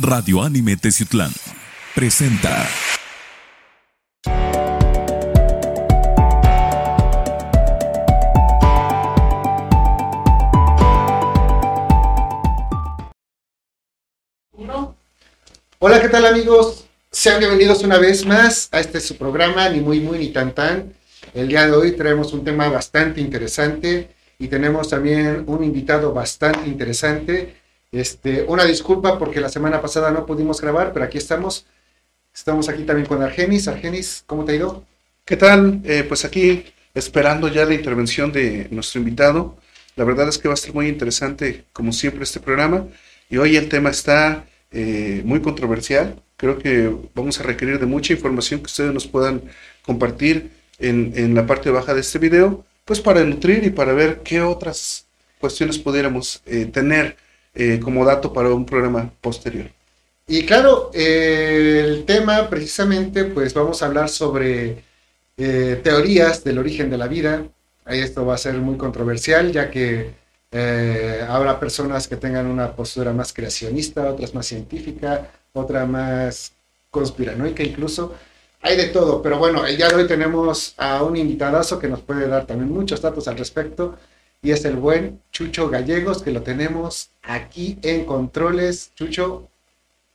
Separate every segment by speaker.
Speaker 1: Radio Anime Teciutlán presenta.
Speaker 2: Hola, ¿qué tal amigos? Sean bienvenidos una vez más a este su programa, ni muy muy ni tan tan. El día de hoy traemos un tema bastante interesante y tenemos también un invitado bastante interesante. Este, una disculpa porque la semana pasada no pudimos grabar, pero aquí estamos. Estamos aquí también con Argenis. Argenis, ¿cómo te ha ido?
Speaker 3: ¿Qué tal? Eh, pues aquí esperando ya la intervención de nuestro invitado. La verdad es que va a ser muy interesante, como siempre, este programa. Y hoy el tema está eh, muy controversial. Creo que vamos a requerir de mucha información que ustedes nos puedan compartir en, en la parte baja de este video, pues para nutrir y para ver qué otras cuestiones pudiéramos eh, tener eh, como dato para un programa posterior.
Speaker 2: Y claro, eh, el tema precisamente, pues vamos a hablar sobre eh, teorías del origen de la vida. Ahí esto va a ser muy controversial, ya que eh, habrá personas que tengan una postura más creacionista, otras más científica, otra más conspiranoica incluso. Hay de todo, pero bueno, el día de hoy tenemos a un invitadazo que nos puede dar también muchos datos al respecto y es el buen Chucho Gallegos, que lo tenemos aquí en Controles. Chucho,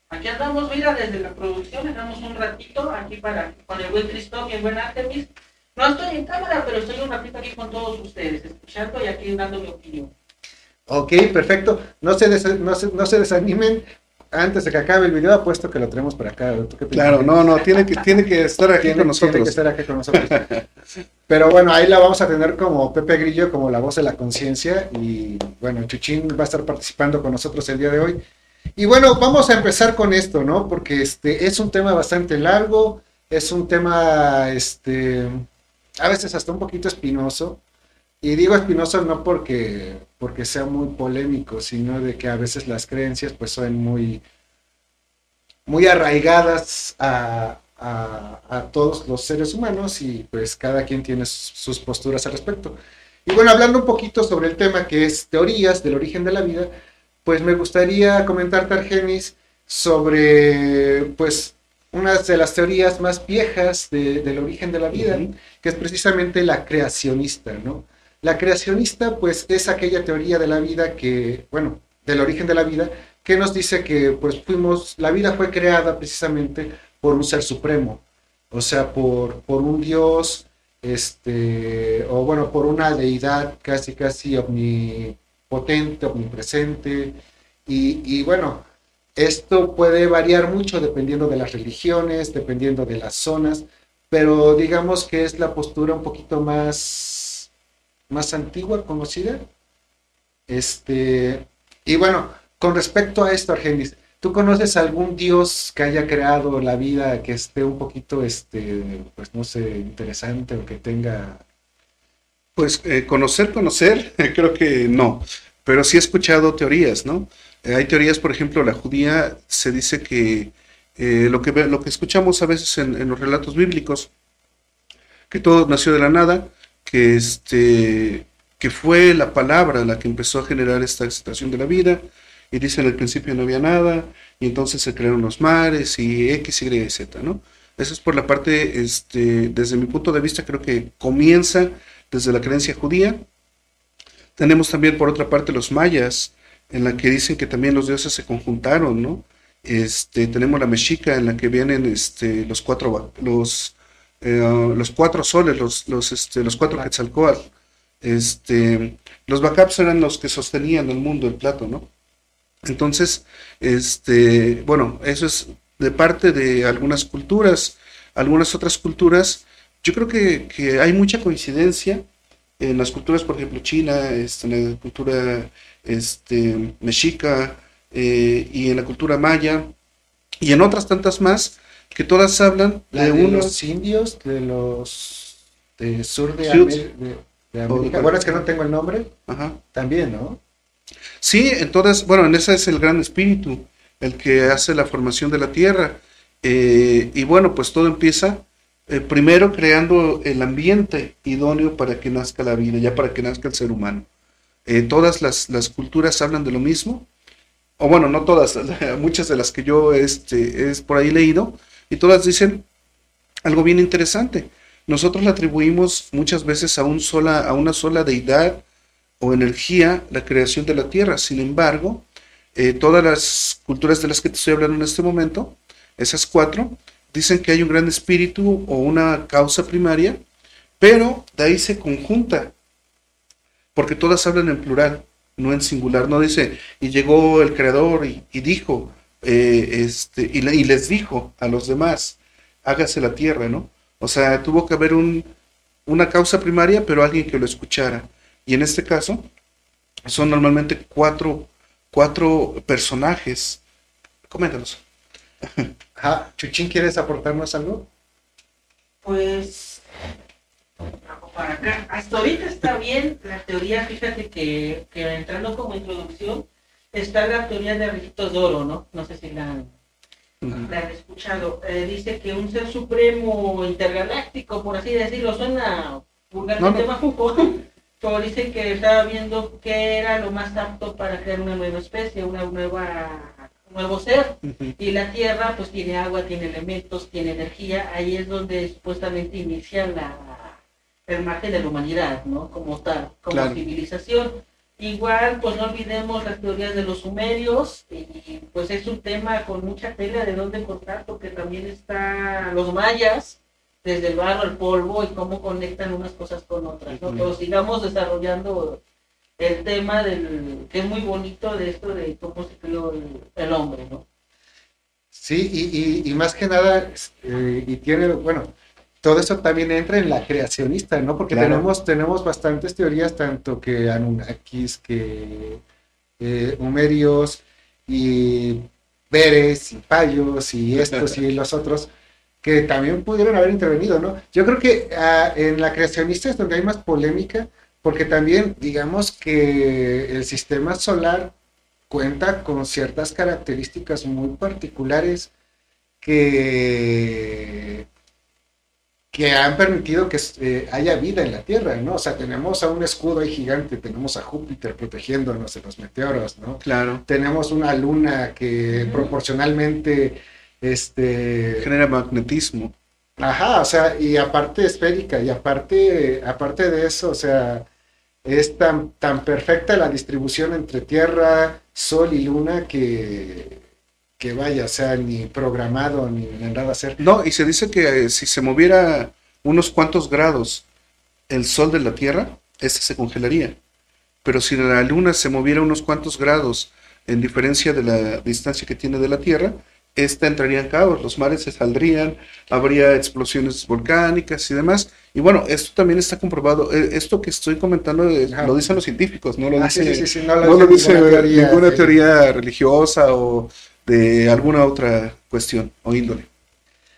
Speaker 4: Aquí andamos, mira, desde la producción, andamos un ratito aquí para, con el buen Cristóbal y el buen Artemis. No estoy en cámara, pero estoy un ratito aquí con todos ustedes, escuchando y aquí dando mi opinión.
Speaker 2: ok, perfecto. No se, des- no se, no se desanimen antes de que acabe el video, apuesto que lo tenemos por acá.
Speaker 3: Claro, no, no, tiene que, tiene que estar aquí
Speaker 2: Tiene-
Speaker 3: con
Speaker 2: tiene que
Speaker 3: nosotros.
Speaker 2: estar aquí con nosotros. Pero bueno, ahí la vamos a tener como Pepe Grillo, como la voz de la conciencia. Y bueno, Chuchín va a estar participando con nosotros el día de hoy. Y bueno, vamos a empezar con esto, ¿no? Porque este es un tema bastante largo, es un tema, este, a veces hasta un poquito espinoso. Y digo espinoso no porque, porque sea muy polémico, sino de que a veces las creencias pues son muy, muy arraigadas a, a- a todos los seres humanos y pues cada quien tiene sus posturas al respecto. Y bueno, hablando un poquito sobre el tema que es teorías del origen de la vida, pues me gustaría comentarte, Argenis, sobre pues una de las teorías más viejas de- del origen de la vida, que es precisamente la creacionista, ¿no? La creacionista pues es aquella teoría de la vida que, bueno, del origen de la vida, que nos dice que pues fuimos, la vida fue creada precisamente por un ser supremo, o sea, por, por un Dios, este, o bueno, por una deidad casi, casi omnipotente, omnipresente, y, y bueno, esto puede variar mucho dependiendo de las religiones, dependiendo de las zonas, pero digamos que es la postura un poquito más, más antigua, conocida. Este, y bueno, con respecto a esto, Argenis, ¿tú conoces algún dios que haya creado la vida que esté un poquito, este, pues no sé, interesante o que tenga...
Speaker 3: Pues eh, conocer, conocer, creo que no, pero sí he escuchado teorías, ¿no? Eh, hay teorías, por ejemplo, la judía se dice que eh, lo que lo que escuchamos a veces en los relatos bíblicos, que todo nació de la nada, que este que fue la palabra la que empezó a generar esta situación de la vida, y dice en el principio no había nada, y entonces se crearon los mares y X, Y, Z, ¿no? Eso es por la parte, este, desde mi punto de vista, creo que comienza desde la creencia judía. Tenemos también por otra parte los mayas, en la que dicen que también los dioses se conjuntaron, ¿no? Este, tenemos la mexica en la que vienen este, los cuatro los, eh, los cuatro soles, los, los, este, los cuatro quetzalcóatl. Este, los bacaps eran los que sostenían el mundo, el plato, ¿no? Entonces, este, bueno, eso es de parte de algunas culturas, algunas otras culturas. Yo creo que, que hay mucha coincidencia en las culturas, por ejemplo, china, este, en la cultura este, mexica eh, y en la cultura maya y en otras tantas más que todas hablan
Speaker 2: La
Speaker 3: de
Speaker 2: de
Speaker 3: unos
Speaker 2: los indios, de los de sur de, de- de América. Bueno, es que no tengo el nombre,
Speaker 3: ajá.
Speaker 2: también, ¿no?
Speaker 3: Sí, entonces, bueno, en ese es el gran espíritu, el que hace la formación de la tierra. Eh, y bueno, pues todo empieza eh, primero creando el ambiente idóneo para que nazca la vida, ya para que nazca el ser humano. Eh, todas las, las culturas hablan de lo mismo o bueno, no todas, muchas de las que yo este, es por ahí leído, y todas dicen algo bien interesante. Nosotros le atribuimos muchas veces a, un sola, a una sola deidad o energía la creación de la Tierra. Sin embargo, eh, todas las culturas de las que te estoy hablando en este momento, esas cuatro, dicen que hay un gran espíritu o una causa primaria, pero de ahí se conjunta, porque todas hablan en plural, no en singular, no dice, y llegó el creador y, dijo, eh, este, y, y, les dijo a los demás, hágase la tierra, ¿no? O sea, tuvo que haber un, una causa primaria, pero alguien que lo escuchara. Y en este caso, son normalmente cuatro, cuatro personajes. Coméntanos.
Speaker 2: Chuchín, ¿quieres aportarnos algo?
Speaker 4: Pues, para acá. Hasta ahorita está bien la teoría, fíjate que, que entrando como introducción, está la teoría de Rijitos de Oro, ¿no? No sé si la la han escuchado. Eh, dice que un ser supremo intergaláctico, por así decirlo, suena vulgarmente no, pero dice que estaba viendo qué era lo más apto para crear una nueva especie, una nueva un nuevo ser. Y la Tierra pues tiene agua, tiene elementos, tiene energía. Ahí es donde supuestamente inicia la el margen de la humanidad, ¿no? Como tal, como civilización Igual, pues no olvidemos las teorías de los sumerios, y pues es un tema con mucha tela de dónde cortar, porque también está los mayas, desde el barro al polvo, y cómo conectan unas cosas con otras, ¿no? Pero sigamos desarrollando el tema del, que es muy bonito de esto de cómo se creó el, hombre, ¿no?
Speaker 2: Sí, y, y, más que nada, eh, y tiene, bueno, todo eso también entra en la creacionista, ¿no? Porque tenemos, tenemos bastantes teorías, tanto que Anunnakis, que eh, Humerios, y Beres, y Payos, y estos y los otros, que también pudieron haber intervenido, ¿no? Yo creo que ah, en la creacionista es donde hay más polémica, porque también, digamos que el sistema solar cuenta con ciertas características muy particulares que que han permitido que eh, haya vida en la Tierra, ¿no? O sea, tenemos a un escudo ahí gigante, tenemos a Júpiter protegiéndonos de los meteoros, ¿no?
Speaker 3: Claro.
Speaker 2: Tenemos una luna que proporcionalmente, este...
Speaker 3: Genera magnetismo.
Speaker 2: Ajá, o sea, y aparte esférica, y aparte, aparte de eso, o sea, es tan, tan perfecta la distribución entre Tierra, Sol y Luna que que vaya, o sea, ni programado ni nada hacer.
Speaker 3: No, y se dice que eh, si se moviera unos cuantos grados el sol de la Tierra, este se congelaría. Pero si la Luna se moviera unos cuantos grados en diferencia de la distancia que tiene de la Tierra, esta entraría en caos, los mares se saldrían, habría explosiones volcánicas y demás. Y bueno, esto también está comprobado. Eh, esto que estoy comentando eh, lo dicen los científicos, no lo ah, dice, no lo dice ninguna teoría religiosa o de alguna otra cuestión o índole.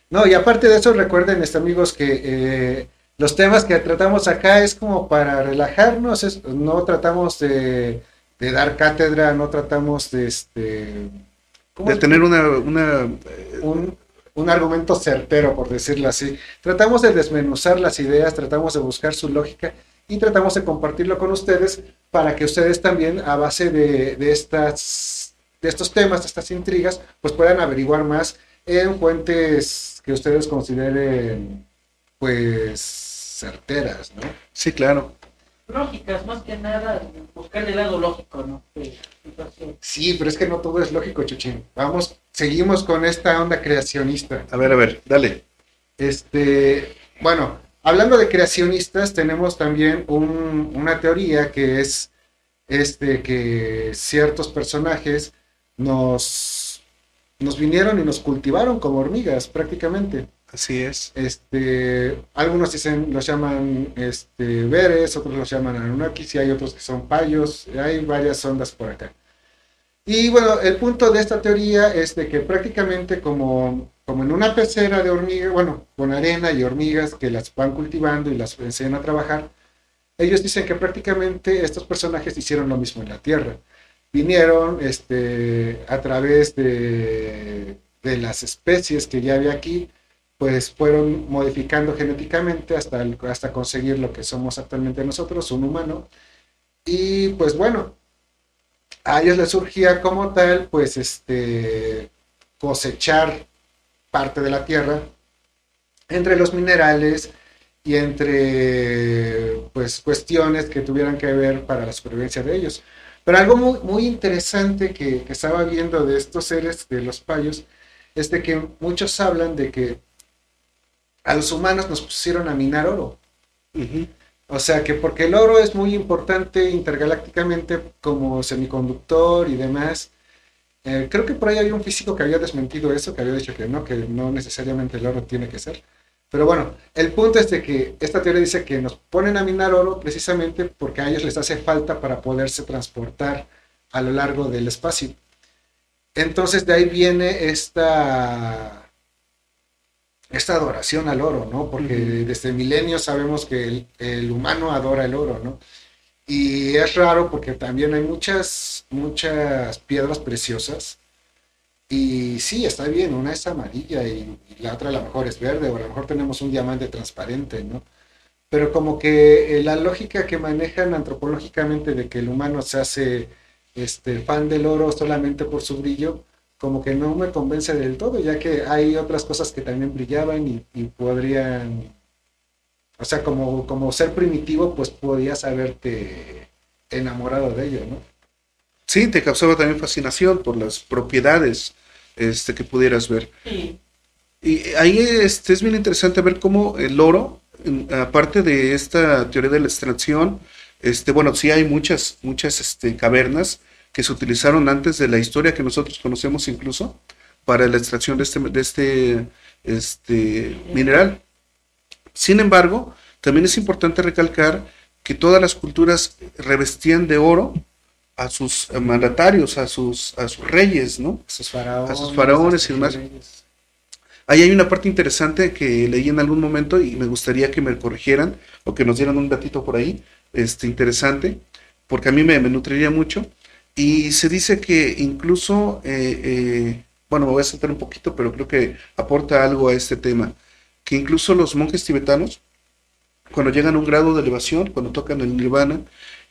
Speaker 2: No, y aparte de eso, recuerden, este, amigos, que eh, los temas que tratamos acá es como para relajarnos, no tratamos de, dar cátedra, no tratamos de este
Speaker 3: de tener una, una
Speaker 2: un, un, argumento certero, por decirlo así. Tratamos de desmenuzar las ideas, tratamos de buscar su lógica y tratamos de compartirlo con ustedes para que ustedes también, a base de, de estas de estos temas, de estas intrigas, pues puedan averiguar más en fuentes que ustedes consideren, pues, certeras, ¿no?
Speaker 3: Sí, claro.
Speaker 4: Lógicas, más que nada, buscar el lado lógico, ¿no?
Speaker 2: Sí, pero es que no todo es lógico, Chuchín. Vamos, seguimos con esta onda creacionista.
Speaker 3: A ver, a ver, dale.
Speaker 2: Este, bueno, hablando de creacionistas, tenemos también una teoría que es este que ciertos personajes nos, nos vinieron y nos cultivaron como hormigas prácticamente.
Speaker 3: Así es.
Speaker 2: Este, algunos dicen, los llaman este, veres, otros los llaman anunnakis y hay otros que son payos, hay varias ondas por acá. Y bueno, el punto de esta teoría es de que prácticamente como, como en una pecera de hormigas, bueno, con arena y hormigas que las van cultivando y las enseñan a trabajar, ellos dicen que prácticamente estos personajes hicieron lo mismo en la Tierra vinieron este, a través de, de, las especies que ya había aquí, pues fueron modificando genéticamente hasta, hasta conseguir lo que somos actualmente nosotros, un humano. Y pues bueno, a ellos les surgía como tal, pues, este, cosechar parte de la tierra entre los minerales y entre, pues, cuestiones que tuvieran que ver para la supervivencia de ellos. Pero algo muy, muy interesante que, que estaba viendo de estos seres, de los payos, es de que muchos hablan de que a los humanos nos pusieron a minar oro. O sea que porque el oro es muy importante intergalácticamente como semiconductor y demás. Eh, creo que por ahí había un físico que había desmentido eso, que había dicho que no, que no necesariamente el oro tiene que ser. Pero bueno, el punto es de que esta teoría dice que nos ponen a minar oro precisamente porque a ellos les hace falta para poderse transportar a lo largo del espacio. Entonces de ahí viene esta, esta adoración al oro, ¿no? Porque desde milenios sabemos que el, el humano adora el oro, ¿no? Y es raro porque también hay muchas, muchas piedras preciosas. Y sí, está bien, una es amarilla y la otra a lo mejor es verde, o a lo mejor tenemos un diamante transparente, ¿no? Pero como que eh, la lógica que manejan antropológicamente de que el humano se hace este, fan del oro solamente por su brillo, como que no me convence del todo, ya que hay otras cosas que también brillaban y, y podrían, o sea, como, como ser primitivo, pues podías haberte enamorado de ello, ¿no?
Speaker 3: Sí, te causaba también fascinación por las propiedades este, que pudieras ver.
Speaker 4: Sí,
Speaker 3: Y ahí este, es bien interesante ver cómo el oro, aparte de esta teoría de la extracción, este, bueno, sí hay muchas, muchas este, cavernas que se utilizaron antes de la historia que nosotros conocemos incluso para la extracción de este, de este, este mineral. Sin embargo, también es importante recalcar que todas las culturas revestían de oro a sus mandatarios, a sus, a sus reyes, ¿no?
Speaker 2: A sus faraones,
Speaker 3: A sus faraones y demás.
Speaker 2: reyes.
Speaker 3: Ahí hay una parte interesante que leí en algún momento y me gustaría que me corrigieran o que nos dieran un datito por ahí, este, interesante, porque a mí me, nutriría mucho. Y se dice que incluso, eh, eh, bueno, me voy a saltar un poquito, pero creo que aporta algo a este tema, que incluso los monjes tibetanos, cuando llegan a un grado de elevación, cuando tocan el nirvana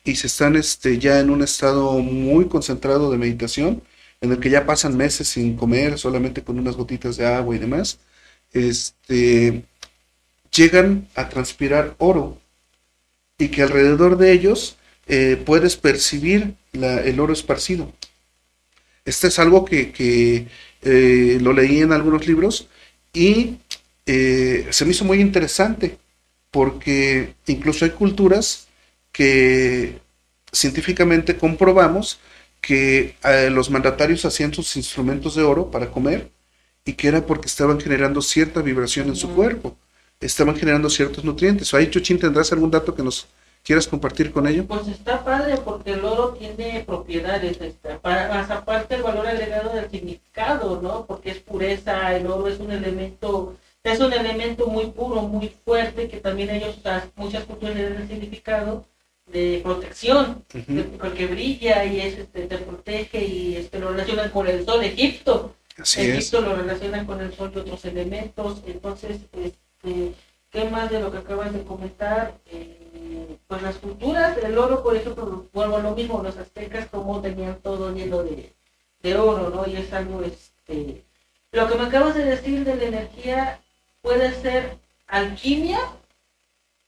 Speaker 3: y se están este, ya en un estado muy concentrado de meditación, en el que ya pasan meses sin comer, solamente con unas gotitas de agua y demás, este, llegan a transpirar oro y que alrededor de ellos eh, puedes percibir el oro esparcido. Este es algo que, que, eh, lo leí en algunos libros y eh, se me hizo muy interesante porque incluso hay culturas que científicamente comprobamos que eh, los mandatarios hacían sus instrumentos de oro para comer y que era porque estaban generando cierta vibración en su cuerpo, estaban generando ciertos nutrientes. Ahí, Chuchín, ¿tendrás algún dato que nos quieras compartir con ello?
Speaker 4: Pues está padre porque el oro tiene propiedades, este, para, más aparte el valor agregado del significado, ¿no? Porque es pureza, el oro es un elemento, es un elemento muy puro, muy fuerte, que también ellos, muchas culturas le dan el significado de protección, de- porque brilla y es, este, te protege y este, lo relacionan con el sol, Egipto,
Speaker 3: Así es.
Speaker 4: Egipto lo relacionan con el sol y otros elementos, entonces, este, ¿qué más de lo que acabas de comentar? Eh, pues las culturas, el oro, por ejemplo, vuelvo a lo mismo, los aztecas como tenían todo lleno de, de oro, ¿no? Y es algo, este, lo que me acabas de decir de la energía puede ser alquimia,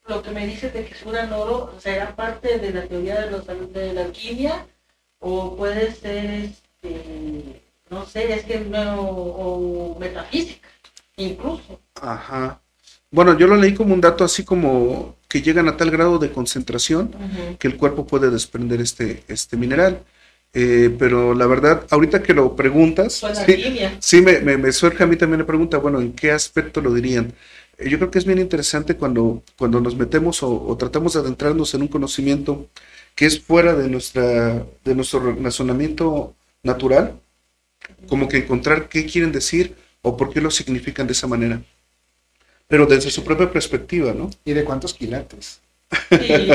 Speaker 4: lo que me dices de que sudan oro, será parte de la teoría de, los, de la alquimia, o puede ser, este, no sé, es que no, o metafísica, incluso.
Speaker 3: Ajá. Bueno, yo lo leí como un dato así como que llegan a tal grado de concentración que el cuerpo puede desprender este, este mineral. Eh, pero la verdad, ahorita que lo preguntas, sí, sí me, me, me surge a mí también la pregunta, bueno, ¿en qué aspecto lo dirían? Eh, yo creo que es bien interesante cuando, cuando nos metemos o, o tratamos de adentrarnos en un conocimiento que es fuera de, nuestra, de nuestro razonamiento natural, como que encontrar qué quieren decir o por qué lo significan de esa manera. Pero desde su propia perspectiva, ¿no?
Speaker 2: ¿Y de cuántos quilates?
Speaker 4: Y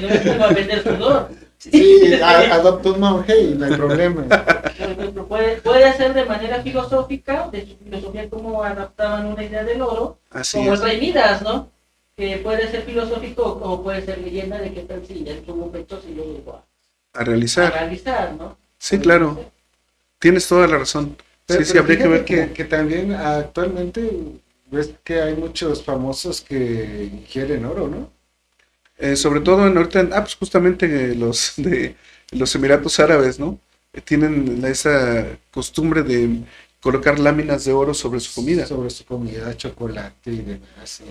Speaker 4: no me pongo a vender sudor.
Speaker 2: Sí, adopta un monje y no hay problema.
Speaker 4: Puede, puede ser de manera filosófica, de su filosofía cómo adaptaban una idea del oro,
Speaker 3: Así
Speaker 4: como
Speaker 3: es.
Speaker 4: el Rey Midas, ¿no? Que puede ser filosófico o puede ser leyenda de que tal si en su momento si lo llegó a,
Speaker 3: a realizar.
Speaker 4: realizar, ¿no?
Speaker 3: Sí, claro. Tienes toda la razón.
Speaker 2: Pero,
Speaker 3: sí, sí,
Speaker 2: pero
Speaker 3: habría que ver
Speaker 2: que, que también actualmente ves que hay muchos famosos que ingieren oro, ¿no?
Speaker 3: Eh, sobre todo en ahorita, ah, pues justamente eh, los de los Emiratos Árabes, ¿no? Eh, Tienen esa costumbre de colocar láminas de oro sobre su comida.
Speaker 2: Sobre su comida, chocolate y demás.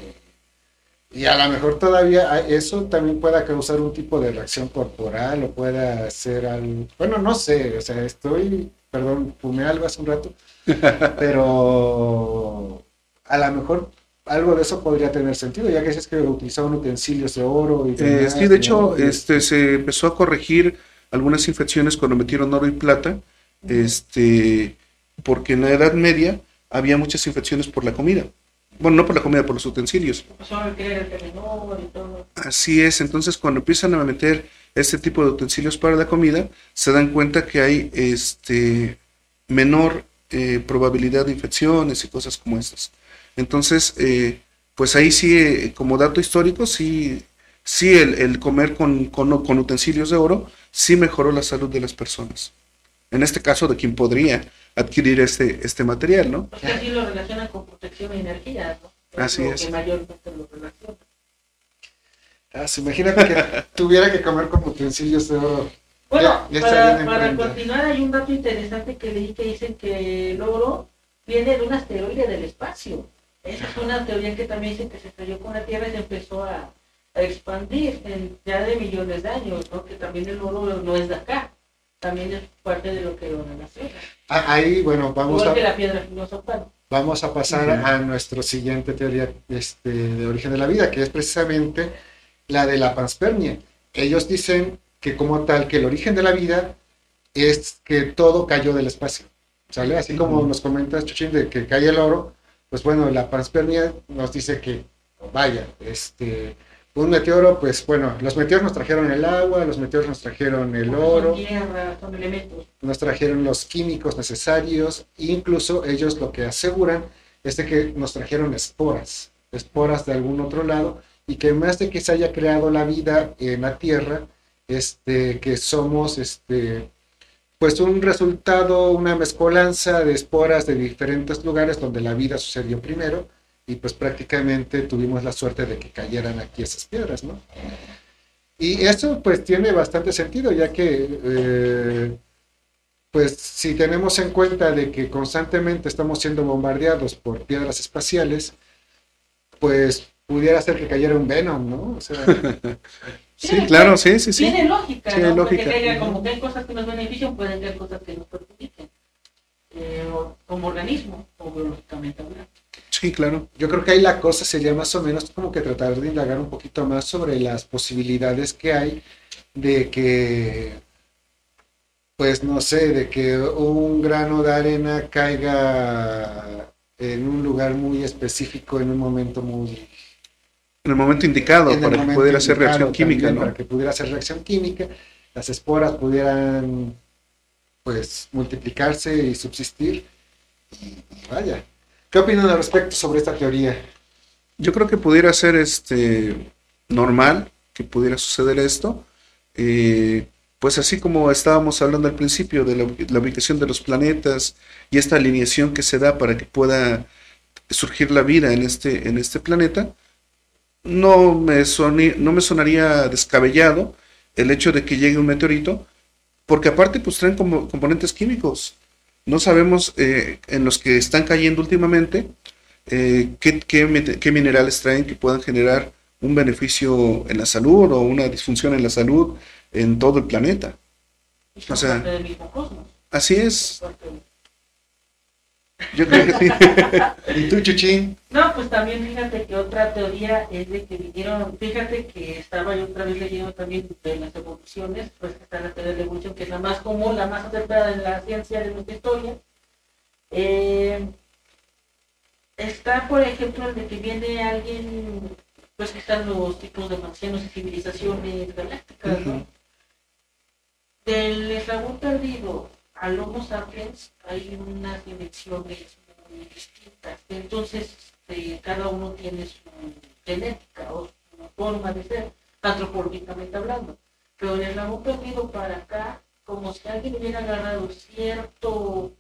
Speaker 2: Y, y a lo mejor todavía hay- eso también pueda causar un tipo de reacción corporal o pueda hacer algo. Bueno, no sé, o sea, estoy, perdón, fumé algo hace un rato, pero a lo mejor algo de eso podría tener sentido, ya que dices que utilizaban utensilios de oro y
Speaker 3: Eh, sí, de hecho, este, se empezó a corregir algunas infecciones cuando metieron oro y plata, este, porque en la Edad Media había muchas infecciones por la comida. Bueno, no por la comida, por los utensilios.
Speaker 4: Todo.
Speaker 3: Así es, entonces cuando empiezan a meter este tipo de utensilios para la comida, se dan cuenta que hay este menor eh, probabilidad de infecciones y cosas como estas. Entonces, eh, pues ahí sí, eh, como dato histórico, sí, sí el, el comer con, con, con utensilios de oro sí mejoró la salud de las personas. En este caso, de quien podría adquirir este, este material, ¿no?
Speaker 4: Pues que así lo relacionan con protección y energía, ¿no?
Speaker 3: Así es.
Speaker 4: que mayormente lo relaciona.
Speaker 2: Ah, sí, imagínate que tuviera que comer con utensilios de oro.
Speaker 4: Bueno,
Speaker 2: Ya- ya
Speaker 4: para, para continuar hay un dato interesante que leí que dicen que el oro viene de un asteroide del espacio. Esa es una teoría que también dicen que se estrelló con la Tierra y se empezó a, a expandir en ya de millones de años, ¿no? Que también el oro no es de acá, también es parte de lo que lo relaciona.
Speaker 2: Ah, Ahí, bueno, vamos
Speaker 4: Igual
Speaker 2: a,
Speaker 4: que la piedra filosofal.
Speaker 2: Vamos a pasar a nuestra siguiente teoría este, de origen de la vida, que es precisamente la de la panspermia. Ellos dicen que como tal, que el origen de la vida es que todo cayó del espacio. ¿Sale? Así como nos comentas, Chuchín, de que cae el oro, pues bueno, la panspermia nos dice que, vaya, este, un meteoro, pues bueno, los meteoros nos trajeron el agua, los meteoros nos trajeron el oro,
Speaker 4: Son tierra, son elementos.
Speaker 2: nos trajeron los químicos necesarios, incluso ellos lo que aseguran es de que nos trajeron esporas, esporas de algún otro lado, y que más de que se haya creado la vida en la Tierra, este, que somos este, pues un resultado, una mezcolanza de esporas de diferentes lugares donde la vida sucedió primero, y pues prácticamente tuvimos la suerte de que cayeran aquí esas piedras, ¿no? Y eso pues tiene bastante sentido, ya que eh, pues si tenemos en cuenta de que constantemente estamos siendo bombardeados por piedras espaciales, pues pudiera ser que cayera un Venom, ¿no? O sea,
Speaker 3: Sí, claro, sí, sí, sí.
Speaker 4: Tiene lógica,
Speaker 3: Sí,
Speaker 4: ¿no?
Speaker 3: lógica.
Speaker 4: Porque como que hay cosas que nos benefician, pueden haber cosas que nos perjudiquen. Eh, como organismo, o biológicamente hablando.
Speaker 3: Sí, claro.
Speaker 2: yo creo que ahí la cosa sería más o menos como que tratar de indagar un poquito más sobre las posibilidades que hay de que, pues no sé, de que un grano de arena caiga en un lugar muy específico, en un momento muy
Speaker 3: En el momento indicado para que pudiera hacer reacción química.
Speaker 2: Para que pudiera hacer reacción química, las esporas pudieran pues multiplicarse y subsistir. Y, y vaya. ¿Qué opinan al respecto sobre esta teoría?
Speaker 3: Yo creo que pudiera ser este normal que pudiera suceder esto. eh, pues así como estábamos hablando al principio de la, la ubicación de los planetas y esta alineación que se da para que pueda surgir la vida en este, en este planeta, no me, soni- no me sonaría descabellado el hecho de que llegue un meteorito, porque aparte pues traen como componentes químicos. No sabemos eh, en los que están cayendo últimamente eh, qué, qué qué minerales traen que puedan generar un beneficio en la salud o una disfunción en la salud en todo el planeta. O sea. Así es, yo creo que sí.
Speaker 2: ¿Y tú, Chuchín?
Speaker 4: No, pues también fíjate que otra teoría es de que vinieron, fíjate que estaba yo otra vez leyendo también de las evoluciones, pues que está la teoría de evolución, que es la más común, la más acertada en la ciencia de nuestra historia. Eh, está, por ejemplo, el de que viene alguien, pues que están los tipos de marcianos y civilizaciones galácticas, ¿no? Del eslabón perdido al Homo sapiens hay unas dimensiones muy distintas. Entonces, este, cada uno tiene su genética o su forma de ser, antropológicamente hablando. pero en el lago perdido para acá, como si alguien hubiera agarrado cierto,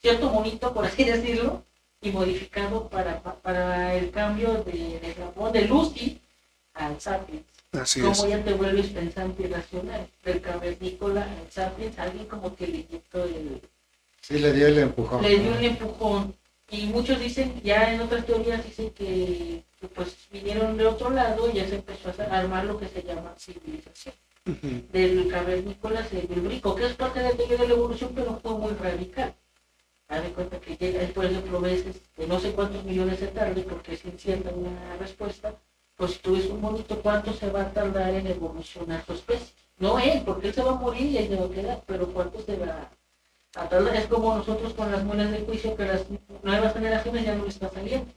Speaker 4: cierto monito, por así decirlo, y modificado para, para el cambio de, de, de Lucy al Sapiens.
Speaker 3: Así
Speaker 4: como
Speaker 3: es.
Speaker 4: ya te vuelves pensante y racional. Del cavernícola al Sapiens, alguien como que le inyectó el,
Speaker 2: Sí, le dio el empujón.
Speaker 4: le dio un empujón. Y muchos dicen, ya en otras teorías dicen que, que, pues vinieron de otro lado y ya se empezó a armar lo que se llama civilización.
Speaker 3: Ujú.
Speaker 4: Del cavernícola se el brico, que es parte de la teoría de la evolución, pero fue muy radical. Haz de cuenta que llega, por ejemplo, veces de no sé cuántos millones de tarde, porque es incierta una respuesta, pues si tú ves un monito, ¿cuánto se va a tardar en evolucionar su especie? No él, porque él se va a morir y ahí se va a quedar, pero ¿cuánto se va a tardar? Es como nosotros con las muelas de juicio, que las nuevas generaciones ya no les está saliendo.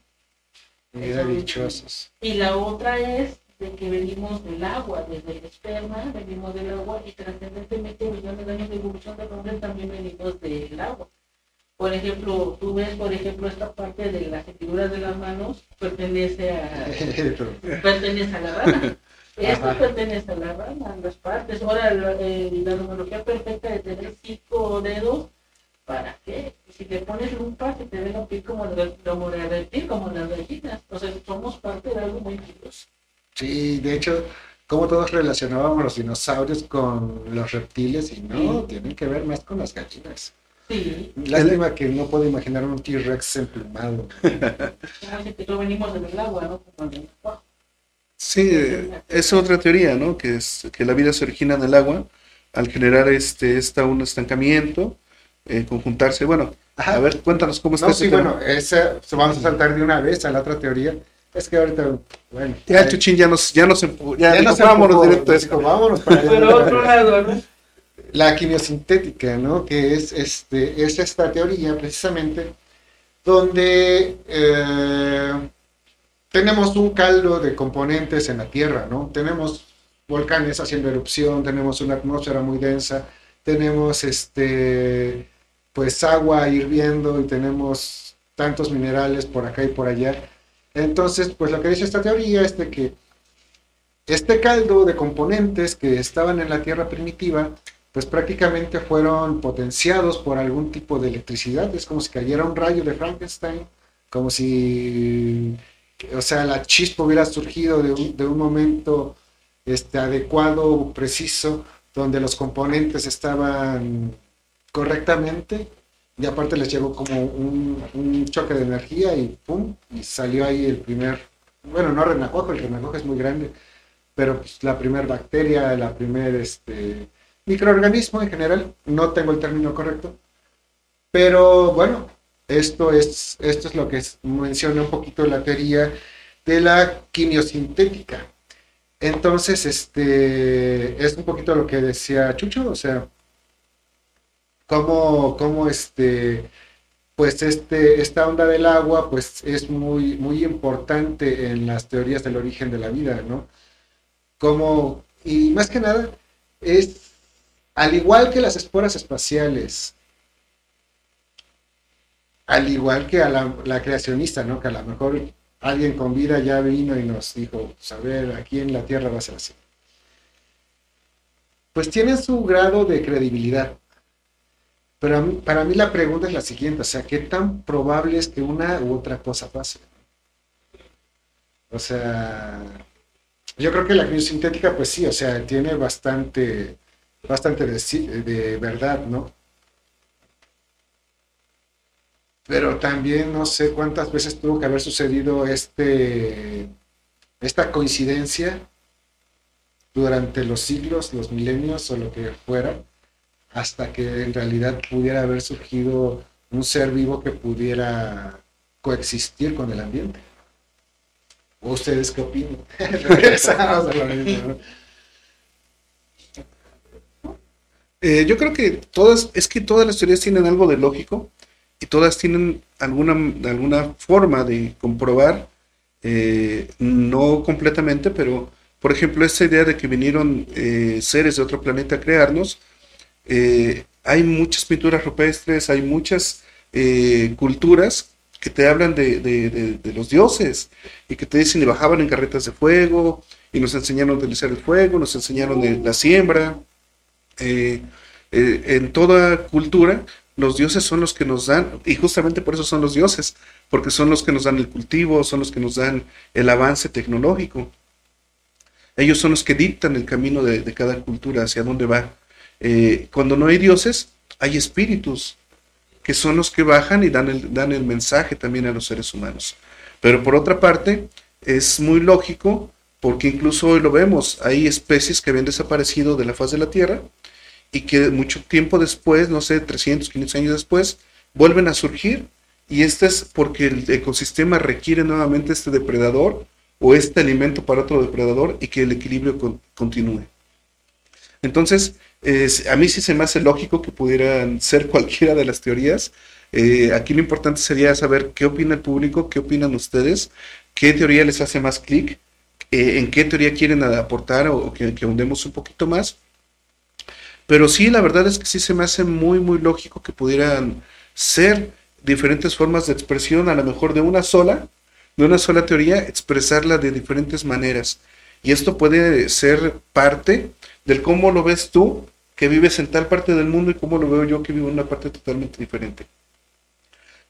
Speaker 2: Mira, dichosos.
Speaker 4: Y la otra es de que venimos del agua, desde el esperma, venimos del agua y trascendentemente millones de años de evolución del hombre también venimos del agua. Por ejemplo, tú ves, por ejemplo, esta parte de las hendiduras de las manos pertenece a, pertenece a la rana. Esto
Speaker 2: Ajá.
Speaker 4: pertenece a la rana, las partes. Ahora, la, eh, la numerología perfecta de tener cinco dedos, ¿para qué? Si te pones lupa, se te ve la piel como como como las gallinas. O sea, somos parte de algo muy curioso.
Speaker 2: Sí, de hecho, como todos relacionábamos los dinosaurios con los reptiles y no,
Speaker 4: Sí.
Speaker 2: tienen que ver más con las gallinas.
Speaker 4: Sí,
Speaker 2: Lástima que no puedo imaginar un T-Rex emplumado.
Speaker 3: Sí, es otra teoría, ¿no? Que es que la vida se origina en el agua al generar este esta un estancamiento, eh, conjuntarse. Bueno,
Speaker 2: Ajá.
Speaker 3: a ver, cuéntanos cómo está
Speaker 2: No,
Speaker 3: ese
Speaker 2: sí,
Speaker 3: tema.
Speaker 2: bueno, esa, vamos a saltar de una vez a la otra teoría. Es que ahorita, bueno.
Speaker 3: Ya Chuchín ya nos ya nos ya,
Speaker 2: ya
Speaker 3: dijo,
Speaker 2: no se
Speaker 3: vámonos directo a esto.
Speaker 2: vámonos para allá.
Speaker 4: Pero otro lado, ¿no?
Speaker 2: La quimiosintética, ¿no? Que es, este, es esta teoría precisamente donde eh, tenemos un caldo de componentes en la Tierra, ¿no? Tenemos volcanes haciendo erupción, tenemos una atmósfera muy densa, tenemos este, pues agua hirviendo y tenemos tantos minerales por acá y por allá. Entonces, pues lo que dice esta teoría es de que este caldo de componentes que estaban en la Tierra primitiva, pues prácticamente fueron potenciados por algún tipo de electricidad. Es como si cayera un rayo de Frankenstein, como si, o sea, la chispa hubiera surgido de un, de un momento este, adecuado, preciso, donde los componentes estaban correctamente y aparte les llegó como un, un choque de energía y pum, y salió ahí el primer, bueno, no renacuajo, el renacuajo es muy grande, pero pues, la primer bacteria, la primer este, microorganismo en general, no tengo el término correcto, pero bueno, esto es, esto es lo que es- menciona un poquito la teoría de la quimiosintética. Entonces, este, es un poquito lo que decía Chucho, o sea, cómo, cómo este, pues este, esta onda del agua, pues es muy, muy importante en las teorías del origen de la vida, ¿no? Como, y más que nada, es, al igual que las esporas espaciales, al igual que a la, creacionista, ¿no? Que a lo mejor alguien con vida ya vino y nos dijo, pues, a ver, aquí en la Tierra va a ser así. Pues tienen su grado de credibilidad. Pero para mí la pregunta es la siguiente, o sea, ¿qué tan probable es que una u otra cosa pase? O sea, yo creo que la sintética, pues sí, o sea, tiene bastante, bastante de, de verdad, ¿no? Pero también no sé cuántas veces tuvo que haber sucedido este, esta coincidencia durante los siglos, los milenios o lo que fuera, hasta que en realidad pudiera haber surgido un ser vivo que pudiera coexistir con el ambiente. ¿O ustedes qué opinan? Regresamos a lo mismo, ¿no?
Speaker 3: Eh, yo creo que todas, es que todas las teorías tienen algo de lógico y todas tienen alguna, alguna forma de comprobar, eh, no completamente, pero por ejemplo, esta idea de que vinieron eh, seres de otro planeta a crearnos, eh, hay muchas pinturas rupestres, hay muchas eh, culturas que te hablan de, de- de- los dioses y que te dicen y bajaban en carretas de fuego y nos enseñaron a utilizar el fuego, nos enseñaron la siembra. Eh, eh, en toda cultura, los dioses son los que nos dan, y justamente por eso son los dioses, porque son los que nos dan el cultivo, son los que nos dan el avance tecnológico. Ellos son los que dictan el camino de, cada cultura, hacia dónde va. Eh, cuando no hay dioses, hay espíritus, que son los que bajan y dan el, dan el mensaje también a los seres humanos. Pero por otra parte, es muy lógico, porque incluso hoy lo vemos, hay especies que habían desaparecido de la faz de la Tierra y que mucho tiempo después, no sé, 300, 500 años después, vuelven a surgir. Y este es porque el ecosistema requiere nuevamente este depredador o este alimento para otro depredador y que el equilibrio continúe. Entonces, a mí sí se me hace lógico que pudieran ser cualquiera de las teorías. Eh, aquí lo importante sería saber qué opina el público, qué opinan ustedes, qué teoría les hace más clic, eh, en qué teoría quieren aportar o, que, que un poquito más. Pero sí, la verdad es que sí se me hace muy, muy lógico que pudieran ser diferentes formas de expresión, a lo mejor de una sola, de una sola teoría, expresarla de diferentes maneras. Y esto puede ser parte del cómo lo ves tú, que vives en tal parte del mundo, y cómo lo veo yo, que vivo en una parte totalmente diferente.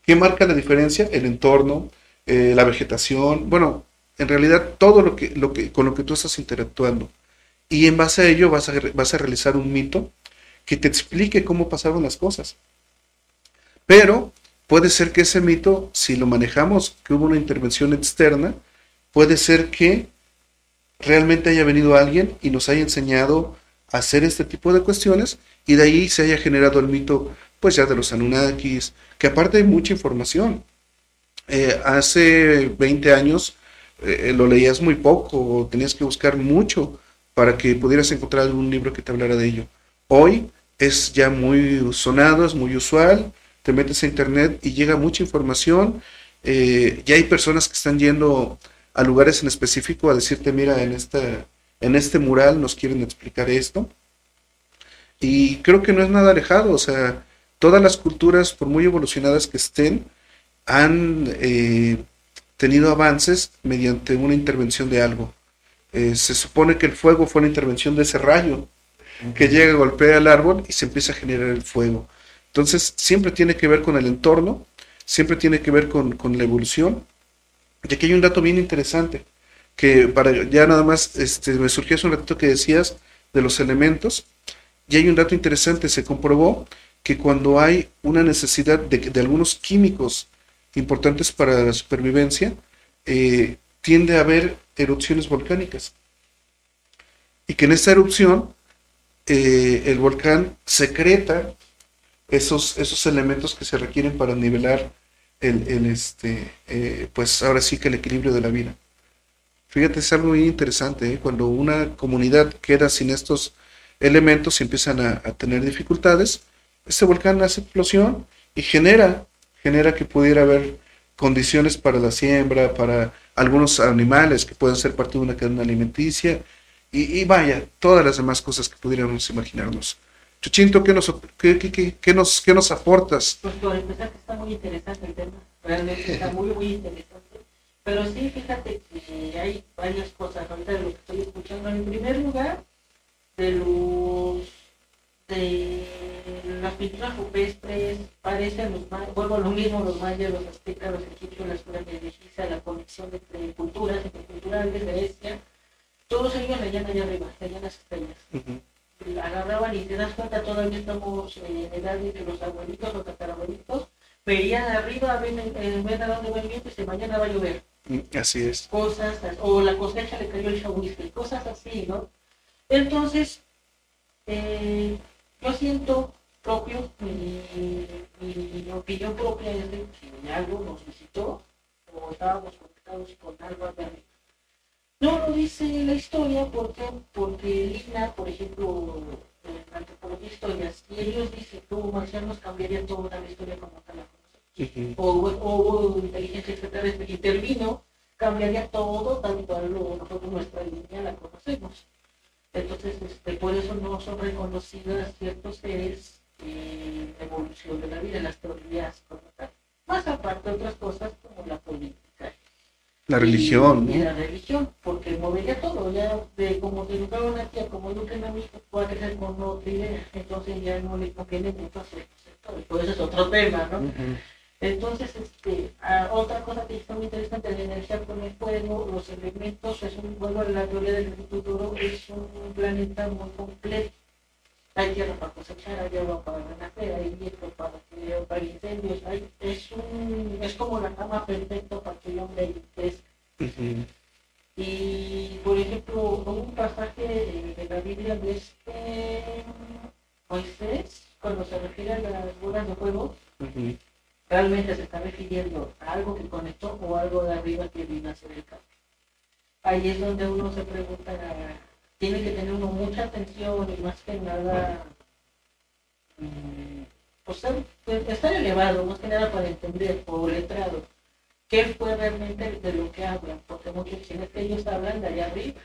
Speaker 3: ¿Qué marca la diferencia? El entorno, eh, la vegetación, bueno, en realidad todo lo que, lo que, con lo que tú estás interactuando. Y en base a ello vas a, vas a realizar un mito que te explique cómo pasaron las cosas. Pero puede ser que ese mito, si lo manejamos, que hubo una intervención externa, puede ser que realmente haya venido alguien y nos haya enseñado a hacer este tipo de cuestiones y de ahí se haya generado el mito, pues ya de los Anunnakis, que aparte hay mucha información. Eh, hace 20 años eh, lo leías muy poco, tenías que buscar mucho para que pudieras encontrar algún libro que te hablara de ello. Hoy es ya muy sonado, es muy usual, te metes a internet y llega mucha información, eh, ya hay personas que están yendo a lugares en específico a decirte, mira, en, esta, en este mural nos quieren explicar esto. Y creo que no es nada alejado, o sea, todas las culturas, por muy evolucionadas que estén, han eh, tenido avances mediante una intervención de algo. Eh, se supone que el fuego fue la intervención de ese rayo que llega, golpea el árbol y se empieza a generar el fuego. Entonces, siempre tiene que ver con el entorno, siempre tiene que ver con, la evolución. Y aquí hay un dato bien interesante, que para ya nada más este, me surgió hace un ratito que decías de los elementos, y hay un dato interesante, se comprobó que cuando hay una necesidad de, de algunos químicos importantes para la supervivencia, eh, tiende a haber erupciones volcánicas. Y que en esta erupción eh, el volcán secreta esos, esos elementos que se requieren para nivelar el, este, eh, pues ahora sí que el equilibrio de la vida. Fíjate, es algo muy interesante, ¿eh? cuando una comunidad queda sin estos elementos y empiezan a, a, tener dificultades, este volcán hace explosión y genera, genera que pudiera haber condiciones para la siembra, para algunos animales que pueden ser parte de una cadena alimenticia y, vaya, todas las demás cosas que pudiéramos imaginarnos. Chuchinto, ¿qué nos, qué, qué, qué, nos, qué nos aportas?
Speaker 4: Pues por empezar está muy interesante el tema, realmente está muy, muy interesante. Pero sí, fíjate que hay varias cosas ahorita de lo que estoy escuchando. En primer lugar, de los de pinturas rupestres parecen los mayas, vuelvo lo mismo, los mayas, los aztecas, los egipcios, las pirámides de Giza, la conexión entre culturas, entre culturales, Grecia, todos ellos leían allá arriba, leían las estrellas. Agarraban y te das cuenta, todavía estamos en edad de que los abuelitos, los tatarabuelitos, veían arriba, ven, eh, ven a dónde va el viento y se mañana va a llover.
Speaker 3: Mm, así es.
Speaker 4: Cosas, o la cosecha le cayó el chahuisque, cosas así, ¿no? Entonces, eh, yo siento propio, mi, mi, opinión propia es de que algo nos visitó o estábamos conectados con algo allá No lo dice la historia porque, porque Lina, por ejemplo, en antropología historias, y ellos dicen que hubo marcianos cambiaría toda la historia como tal la conocemos. O hubo inteligencia extraterrestre intervino, cambiaría todo tal cual nosotros nuestra línea la conocemos. Entonces, este, por eso no son reconocidas ciertos seres la evolución de la vida, las teorías como tal. Más aparte otras cosas como la política.
Speaker 3: La religión.
Speaker 4: Y, la religión, porque movería todo, ya de como se educaron aquí a como educan a mí, puede crecer con otra idea, entonces ya no le conviene mucho hacer sectores, pues ese es otro tema, ¿no? Entonces, este, ah, otra cosa que está muy interesante la energía con el fuego, los elementos, es un, bueno, la teoría del futuro es un planeta muy completo. Hay tierra para cosechar, hay agua para renacer, hay viento para, que- para incendios, hay, es, un, es como la cama perfecta para que el hombre crezca. Y, por ejemplo, un pasaje de, de la Biblia de este Moisés, cuando se refiere a las bolas de fuego, realmente se está refiriendo a algo que conectó o algo de arriba que vino a hacer el cambio. Ahí es donde uno se pregunta, tiene que tener uno mucha atención y más que nada, mm, pues, pues, estar elevado, más que nada para entender o letrado qué fue realmente de lo que hablan, porque muchos dicen es que ellos hablan de allá arriba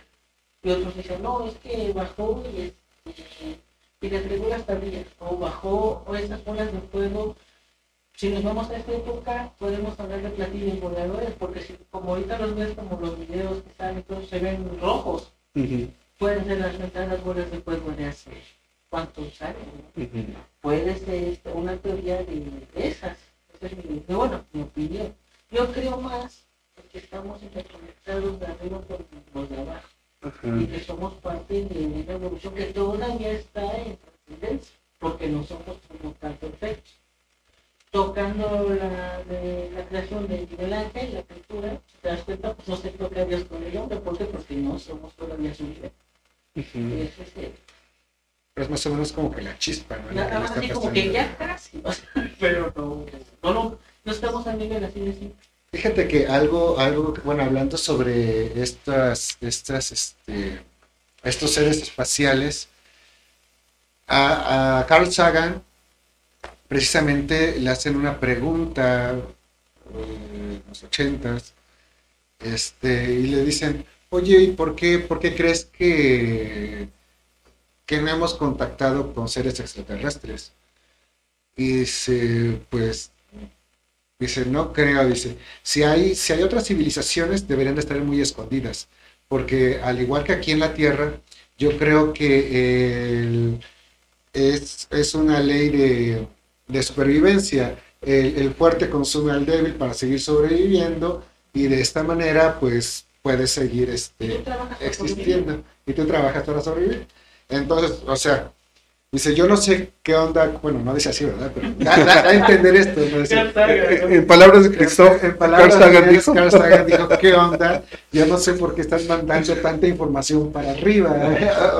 Speaker 4: y otros dicen no, es que bajó y, este, y le entregó las tablillas o bajó o esas bolas de fuego si nos vamos a esta época, podemos hablar de platillos voladores, porque si, como ahorita los ves como los videos que están, entonces se ven rojos. Pueden ser las bolas de fuego de hace cuántos años. ¿no? Puede ser este, una teoría de esas. Esa es mi, bueno, mi opinión. Yo creo más que estamos interconectados de arriba con los de abajo y que somos parte de una evolución que todavía está en trascendencia, porque no somos como tan perfectos. Tocando la, de, la creación de Miguel Ángel, la pintura, te das cuenta, pues no se toca a Dios con el hombre, ¿por qué? Porque no somos todavía su nivel. Es, este,
Speaker 2: Pero es más o menos como que la chispa, ¿no?
Speaker 4: Nada más así como que ya casi, o sea, pero no, no, no, no estamos a nivel así de simple.
Speaker 2: Fíjate que algo, algo, bueno, hablando sobre estas, estas, este, estos seres espaciales, a, a Carl Sagan precisamente le hacen una pregunta eh, en los ochentas, este, y le dicen, oye, ¿y por qué, por qué crees que, no hemos contactado con seres extraterrestres? Y dice, pues, dice, no creo, dice, si hay, si hay otras civilizaciones deberían de estar muy escondidas, porque al igual que aquí en la Tierra, yo creo que es, es una ley de, de supervivencia. El fuerte consume al débil para seguir sobreviviendo y de esta manera pues puede seguir este, existiendo y tú trabajas para sobrevivir. Entonces, o sea, dice, yo no sé qué onda, bueno, no dice así, ¿verdad? Pero da, da- da a entender esto. ¿no? Dice,
Speaker 3: En en palabras de Christoph,
Speaker 2: en palabras
Speaker 3: Carl Sagan
Speaker 2: de
Speaker 3: dijo.
Speaker 2: Carl Sagan dijo, ¿qué onda? Yo no sé por qué están mandando tanta información para arriba.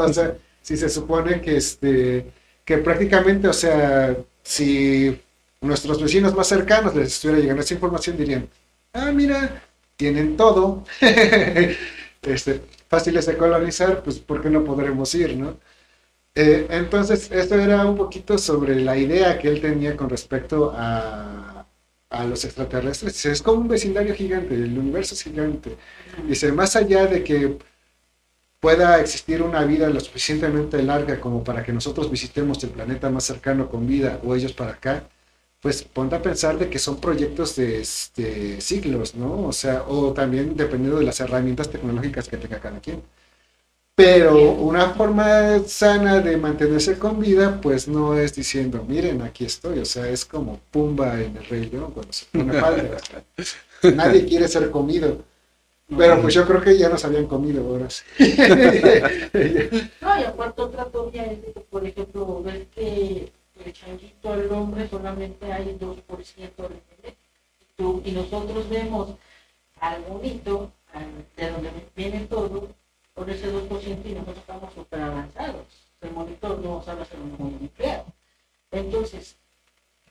Speaker 2: o sea, si se supone que este que prácticamente, o sea, si nuestros vecinos más cercanos les estuviera llegando esa información, dirían, ah, mira, tienen todo, este, fáciles de colonizar, pues ¿por qué no podremos ir, no? Eh, entonces, esto era un poquito sobre la idea que él tenía con respecto a, a los extraterrestres. Es como un vecindario gigante, el universo es gigante. Dice, más allá de que pueda existir una vida lo suficientemente larga como para que nosotros visitemos el planeta más cercano con vida o ellos para acá, pues ponte a pensar de que son proyectos de, este, siglos, ¿no? O sea, o también dependiendo de las herramientas tecnológicas que tenga cada quien. Pero una forma sana de mantenerse con vida, pues no es diciendo, miren, aquí estoy. O sea, es como Pumba en el Rey León cuando se pone falda. o sea, nadie quiere ser comido. Pero pues yo creo que ya nos habían comido ahora sí.
Speaker 4: No, y aparte otra teoría es que, por ejemplo, ves que el changuito, el hombre, solamente hay 2% de genética. Y tú- Y nosotros vemos al bonito, al- de donde viene todo, por ese 2% y nosotros estamos súper avanzados. El monitor no sabe hacer un mundo nuclear. Entonces,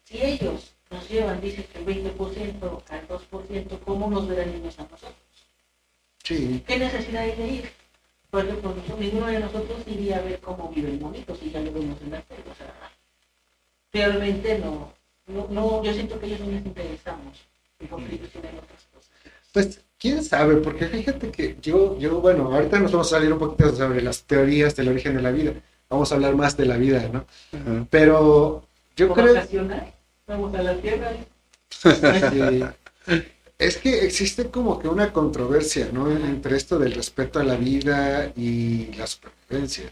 Speaker 4: si ellos nos llevan, dicen que el 20% al 2%, ¿cómo nos verán ellos a nosotros?
Speaker 2: Sí,
Speaker 4: ¿Qué necesidad hay de ir? Por ejemplo, ninguno de nosotros iría a ver cómo vive el monito si ya lo vemos en la tele. O sea, realmente no, no, no, yo siento que ellos no les interesamos, porque ellos tienen otras cosas.
Speaker 2: pues quién sabe, porque fíjate que yo, yo, bueno, ahorita nos vamos a salir un poquito sobre las teorías del origen de la vida. Vamos a hablar más de la vida, ¿no? Pero yo
Speaker 4: ¿Cómo
Speaker 2: creo
Speaker 4: vacacionar? Vamos a la tierra.
Speaker 2: que es que existe como que una controversia, ¿no? Entre esto del respeto a la vida y la supervivencia.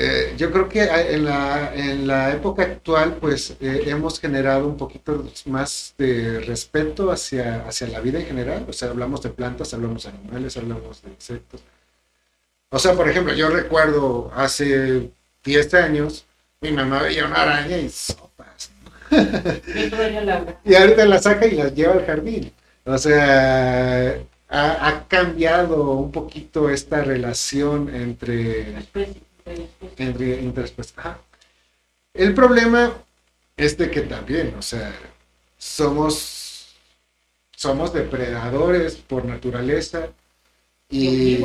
Speaker 2: Eh, yo creo que en la, en la época actual, pues eh, hemos generado un poquito más de respeto hacia, hacia la vida en general. O sea, hablamos de plantas, hablamos de animales, hablamos de insectos. O sea, por ejemplo, yo recuerdo hace 10 años, mi mamá veía una araña y sopas. y ahorita la saca y la lleva al jardín. O sea, ha, ha cambiado un poquito esta relación entre entre, El problema es de que también, o sea, somos, somos depredadores por naturaleza y,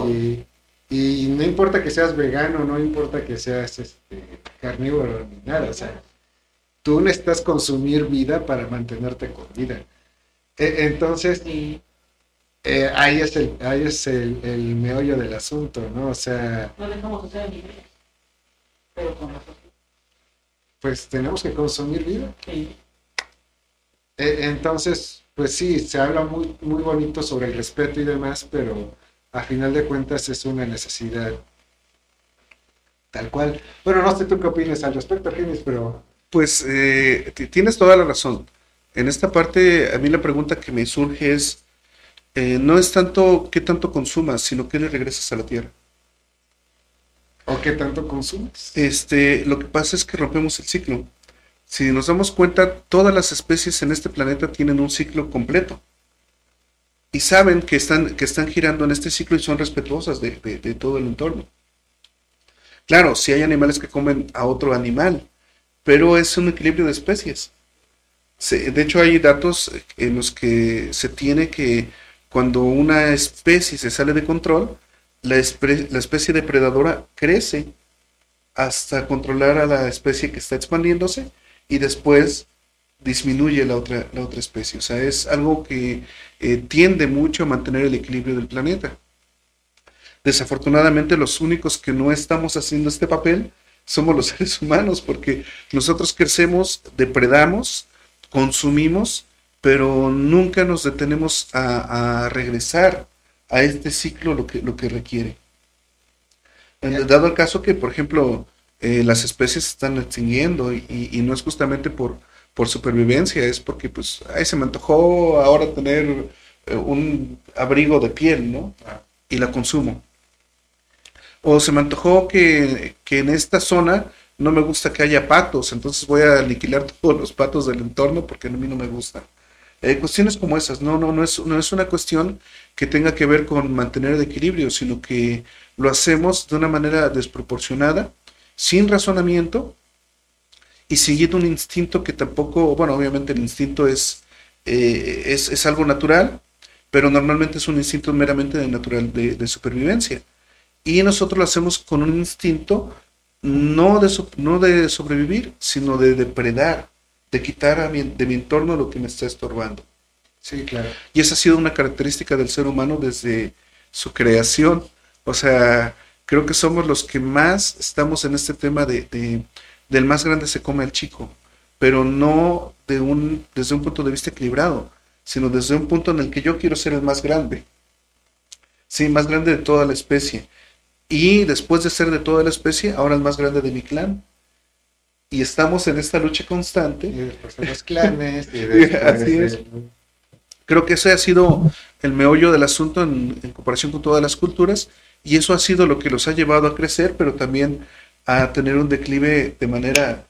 Speaker 2: y no importa que seas vegano, no importa que seas este, carnívoro ni nada, o sea, tú necesitas consumir vida para mantenerte con vida. E, entonces, eh, ahí es, el, ahí es el, el, meollo del asunto, ¿no? O sea...
Speaker 4: No dejamos
Speaker 2: pues tenemos que consumir vida. E, entonces, pues sí, se habla muy, muy bonito sobre el respeto y demás, pero a final de cuentas es una necesidad tal cual. Bueno, no sé tú qué opinas al respecto, Genis, pero...
Speaker 3: Pues eh, tienes toda la razón. En esta parte, a mí la pregunta que me surge es, eh, no es tanto qué tanto consumas, sino qué le regresas a la tierra.
Speaker 2: ¿O qué tanto consumes?
Speaker 3: Este, lo que pasa es que rompemos el ciclo. Si nos damos cuenta, todas las especies en este planeta tienen un ciclo completo. Y saben que están, que están girando en este ciclo y son respetuosas de, todo el entorno. Claro, si hay animales que comen a otro animal, pero es un equilibrio de especies. de hecho, hay datos en los que se tiene que cuando una especie se sale de control, la, especie depredadora crece hasta controlar a la especie que está expandiéndose y después disminuye la otra, la otra especie. O sea, es algo que eh, tiende mucho a mantener el equilibrio del planeta. Desafortunadamente, los únicos que no estamos haciendo este papel somos los seres humanos, porque nosotros crecemos, depredamos, consumimos, pero nunca nos detenemos a regresar a este ciclo lo que, lo que requiere. Dado el caso que, por ejemplo, eh, las especies se están extinguiendo y, no es justamente por, por supervivencia, es porque pues, ay, se me antojó ahora tener eh, un abrigo de piel, ¿no? Y la consumo. O se me antojó que, que en esta zona no me gusta que haya patos, entonces voy a aniquilar todos los patos del entorno porque a mí no me gusta. Eh, cuestiones como esas, no, no, no es, no es una cuestión que tenga que ver con mantener el equilibrio, sino que lo hacemos de una manera desproporcionada, sin razonamiento y siguiendo un instinto que tampoco, bueno, obviamente el instinto es, eh, es, es, algo natural, pero normalmente es un instinto meramente de natural de, supervivencia. Y nosotros lo hacemos con un instinto no de, no de sobrevivir, sino de depredar, de quitar a de mi entorno lo que me está estorbando.
Speaker 2: Sí, claro.
Speaker 3: Y esa ha sido una característica del ser humano desde su creación. O sea, creo que somos los que más estamos en este tema de, del más grande se come al chico, pero no de un, desde un punto de vista equilibrado, sino desde un punto en el que yo quiero ser el más grande. Sí, más grande de toda la especie. Y después de ser de toda la especie, ahora el más grande de mi clan y estamos en esta lucha constante.
Speaker 2: Y después los clanes.
Speaker 3: Así es. Creo que ese ha sido el meollo del asunto en, comparación con todas las culturas y eso ha sido lo que los ha llevado a crecer, pero también a tener un declive de manera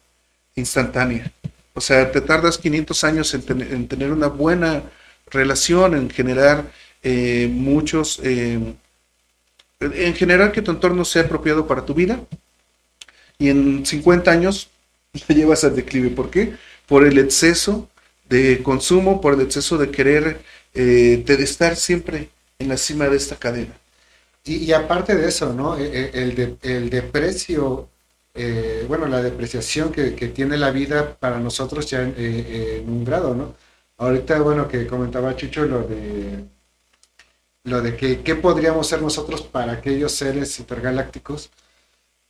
Speaker 3: instantánea. O sea, te tardas 500 años en, tener una buena relación, en generar eh, muchos, eh, en generar que tu entorno sea apropiado para tu vida. Y en 50 años la llevas al declive. ¿Por qué? Por el exceso de consumo, por el exceso de querer, eh, estar siempre en la cima de esta cadena.
Speaker 2: Y, aparte de eso, ¿no? E, e, el, de, el deprecio, eh, bueno, la depreciación que, tiene la vida para nosotros ya eh, en, un grado, ¿no? Ahorita, bueno, que comentaba Chucho lo de lo de que qué podríamos ser nosotros para aquellos seres intergalácticos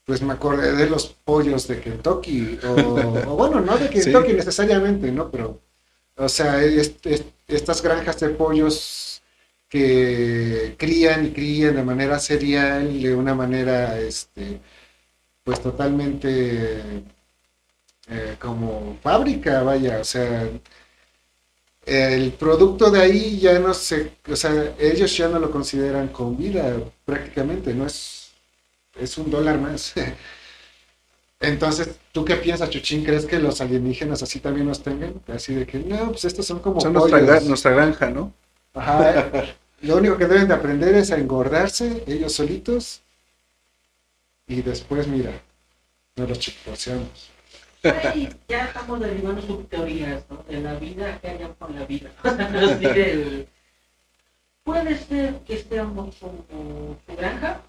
Speaker 2: pues me acordé de los pollos de Kentucky, o, bueno, no de Kentucky necesariamente, ¿no? Pero, o sea, es, estas granjas de pollos que crían y crían de manera serial, de una manera, este, pues totalmente eh, como fábrica, vaya, o sea, el producto de ahí ya no se, o sea, ellos ya no lo consideran con vida prácticamente, no es, es un dólar más. Entonces, ¿tú qué piensas, Chuchín? ¿Crees que los alienígenas así también nos tengan? Así de que, no, pues estos son como
Speaker 3: Son nuestra, granja, ¿no?
Speaker 2: Ajá. eh, Lo único que deben de aprender es a engordarse ellos solitos y después, mira, nos los chicoteamos.
Speaker 4: Ahí ya estamos derivando sus teorías, ¿no? De la vida, que hayan con la vida. Puede ser que estemos como su granja,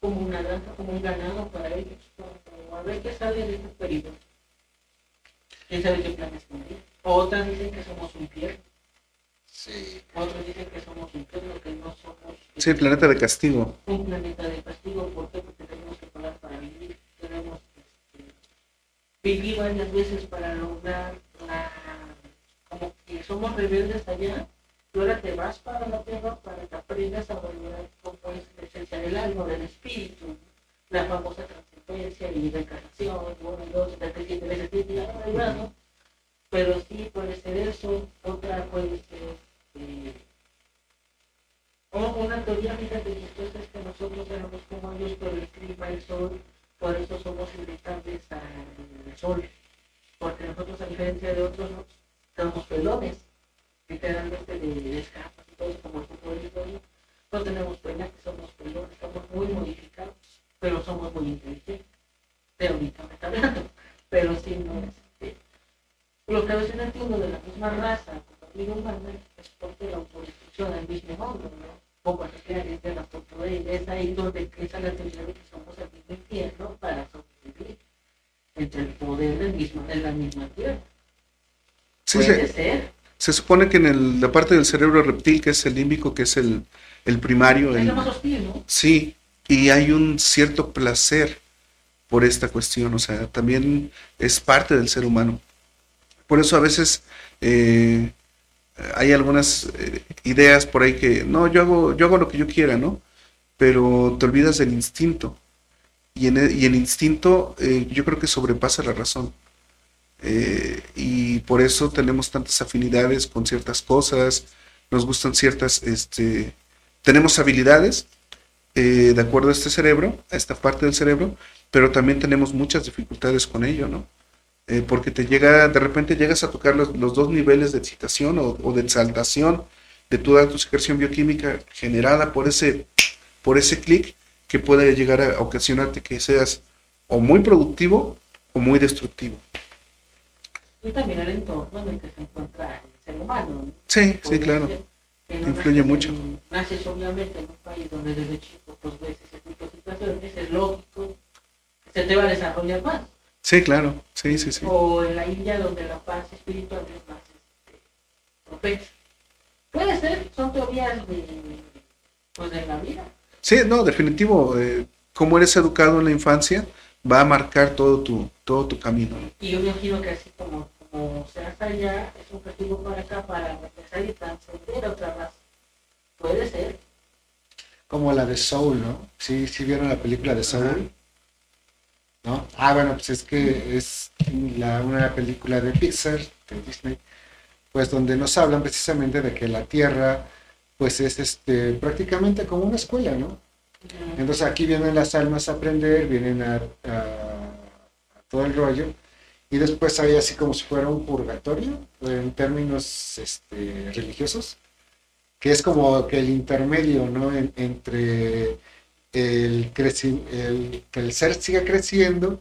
Speaker 4: como una granja, como un ganado para ellos, como a ver qué sale de este periodo. ¿Quién sabe qué planes tendría? Otras dicen que somos un infierno,
Speaker 2: Sí.
Speaker 4: otros dicen que somos un infierno, que no somos
Speaker 3: Sí, planeta de castigo.
Speaker 4: un planeta de castigo. ¿Por qué? Porque tenemos que pagar para vivir. Tenemos que este, vivir varias veces para lograr la... Como que somos rebeldes allá y ahora te vas para la tierra para que aprendas a valorar cómo es la esencia del alma, del espíritu, la famosa trascendencia y reencarnación, uno, dos, tres, siete veces, y ahí va, ¿no? Pero sí puede ser eso, otra puede ser... eh, o una teoría, fíjate, chistosa es que nosotros éramos como ellos por el clima, el sol, por eso somos irritantes al sol. Porque nosotros, a diferencia de otros, no tenemos pelones, literalmente de, de escapas y todo eso, como el futbolista, ¿no? No tenemos pelaje, somos pelones, estamos muy modificados, pero somos muy inteligentes, teóricamente hablando. Pero sí, no este, Lo que a veces no entiendo de la misma raza, como la vida humana, es porque la autodestrucción del mismo mundo, ¿no? Poco nucleares, guerras por poder, es ahí donde empieza la teoría de que somos el mismo infierno para sobrevivir entre el poder del mismo, de la misma tierra.
Speaker 3: Sí,
Speaker 4: Puede
Speaker 3: se,
Speaker 4: ser,
Speaker 3: se supone que en el- la parte del cerebro reptil, que es el límbico, que es el, el primario, el-
Speaker 4: más hostil, ¿no?
Speaker 3: sí, y hay un cierto placer por esta cuestión, o sea, también es parte del ser humano. Por eso a veces eh, hay algunas eh, ideas por ahí que, no, yo hago, yo hago lo que yo quiera, ¿no? Pero te olvidas del instinto. Y, en el, y el instinto eh, yo creo que sobrepasa la razón. Eh, y por eso tenemos tantas afinidades con ciertas cosas, nos gustan ciertas, este, tenemos habilidades eh, de acuerdo a este cerebro, a esta parte del cerebro, pero también tenemos muchas dificultades con ello, ¿no? Eh, porque te llega, de repente llegas a tocar los, dos niveles de excitación o, o de exaltación de toda tu secreción bioquímica generada por ese, por ese clic que puede llegar a ocasionarte que seas o muy productivo o muy destructivo.
Speaker 4: Y también el entorno en el que se encuentra el ser humano, ¿no?
Speaker 3: Sí, sí, claro.
Speaker 4: no
Speaker 3: Influye mucho.
Speaker 4: naces obviamente en un país donde desde chico pues ves ese tipo de situaciones, es lógico que se te va a desarrollar más.
Speaker 3: Sí, claro. Sí, sí, sí.
Speaker 4: O en la India donde la paz espiritual es más este, propensa. Puede ser, son teorías de, pues, de la vida.
Speaker 3: Sí, no, definitivo. eh, cómo eres educado en la infancia va a marcar todo tu, todo tu camino. ¿no?
Speaker 4: Y yo me imagino que así como, como se hace allá, es un castigo para acá para empezar y trascender a otra raza. Puede ser.
Speaker 2: Como la de Soul, ¿no? Sí, sí vieron la película de Soul. ¿No? Ah, bueno, pues es que es la, una película de Pixar, de Disney, pues donde nos hablan precisamente de que la Tierra, pues es este prácticamente como una escuela, ¿no? Entonces aquí vienen las almas a aprender, vienen a, todo el rollo, y después hay así como si fuera un purgatorio en términos este, religiosos, que es como que el intermedio, ¿no? En- entre el, creci- el que el ser siga creciendo.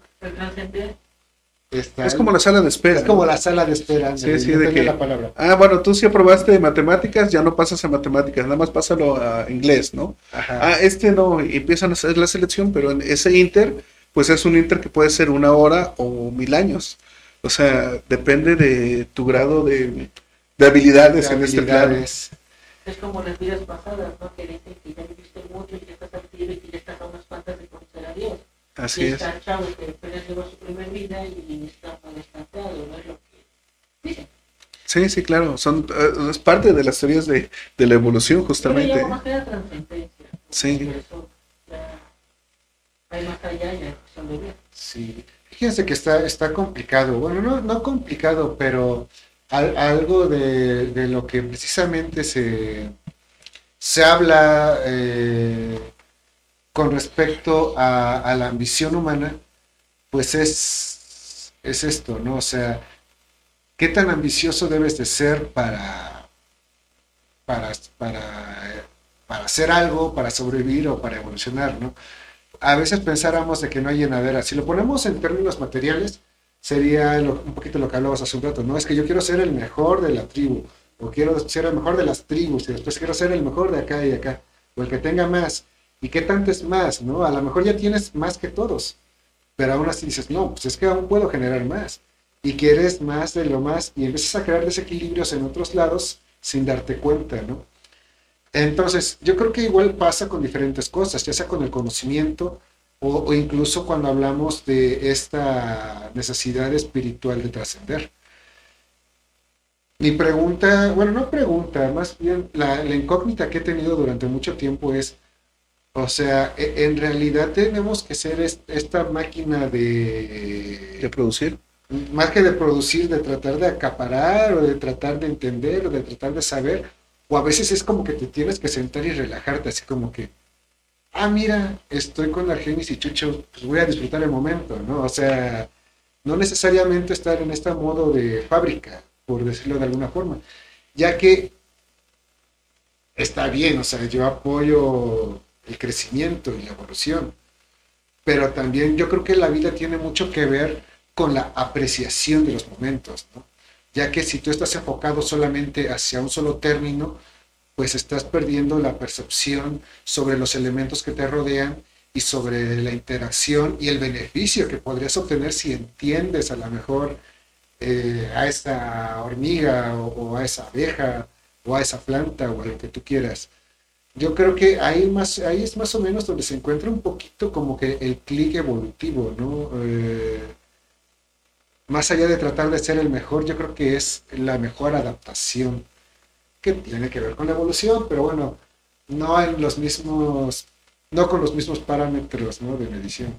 Speaker 2: Está
Speaker 3: Es como la sala de espera.
Speaker 2: es como
Speaker 3: ¿no?
Speaker 2: la sala de espera,
Speaker 3: Sí, sí, de que-
Speaker 2: la palabra.
Speaker 3: Ah, bueno, tú sí aprobaste matemáticas, ya no pasas a matemáticas, nada más pásalo a inglés, ¿no?
Speaker 2: Ajá.
Speaker 3: Ah, este no, empiezan a hacer la selección, pero en ese inter, pues es un inter que puede ser una hora o mil años. O sea, depende de tu grado de, de habilidades
Speaker 2: De
Speaker 3: en este
Speaker 2: habilidades.
Speaker 4: Es como las vidas pasadas, ¿no? Que dicen que ya viviste mucho y que estás activo y que ya estás a unas cuantas de conocer a Dios.
Speaker 3: Así es.
Speaker 4: está chavo que apenas llegó a su primer vida y está muy estancado, ¿no? Es lo que dicen.
Speaker 3: Sí, sí, claro. Son, eh, es parte de las teorías de, de la evolución, justamente.
Speaker 4: llamo más que la trascendencia.
Speaker 3: Sí.
Speaker 4: Eso hay más allá y hay cuestión de vida.
Speaker 2: Sí, fíjense que está, está complicado. Bueno, no, no complicado, pero al- algo de, de lo que precisamente se, se habla eh, con respecto a, la ambición humana, pues es, es esto, ¿no? O sea, ¿qué tan ambicioso debes de ser para, para, para, hacer algo, para sobrevivir o para evolucionar, ¿no? a veces pensáramos de que no hay llenadera. Si lo ponemos en términos materiales, sería un poquito lo que hablabas hace un rato, ¿no? Es que yo quiero ser el mejor de la tribu, o quiero ser el mejor de las tribus, y después quiero ser el mejor de acá y acá, o el que tenga más. ¿Y qué tanto es más, no? A lo mejor ya tienes más que todos, pero aún así dices, no, pues es que aún puedo generar más. Y quieres más de lo más, y empiezas a crear desequilibrios en otros lados sin darte cuenta, ¿no? Entonces, yo creo que igual pasa con diferentes cosas, ya sea con el conocimiento o, incluso cuando hablamos de esta necesidad espiritual de trascender. Mi pregunta, bueno, no pregunta, más bien la, la incógnita que he tenido durante mucho tiempo es, o sea, e- en realidad tenemos que ser est- esta máquina de,
Speaker 3: De producir.
Speaker 2: más que de producir, de tratar de acaparar o de tratar de entender o de tratar de saber, o a veces es como que te tienes que sentar y relajarte, así como que, ah, mira, estoy con Argenis y Chucho, pues voy a disfrutar el momento, ¿no? O sea, no necesariamente estar en este modo de fábrica, por decirlo de alguna forma, ya que está bien, o sea, yo apoyo el crecimiento y la evolución, pero también yo creo que la vida tiene mucho que ver con la apreciación de los momentos, ¿no? Ya que si tú estás enfocado solamente hacia un solo término, pues estás perdiendo la percepción sobre los elementos que te rodean y sobre la interacción y el beneficio que podrías obtener si entiendes a lo mejor eh, a esa hormiga o, o a esa abeja o a esa planta o a lo que tú quieras. Yo creo que ahí, más, ahí es más o menos donde se encuentra un poquito como que el clic evolutivo, ¿no? Eh, más allá de tratar de ser el mejor, yo creo que es la mejor adaptación que tiene que ver con la evolución, pero bueno, no en los mismos, no con los mismos parámetros, ¿no? De medición.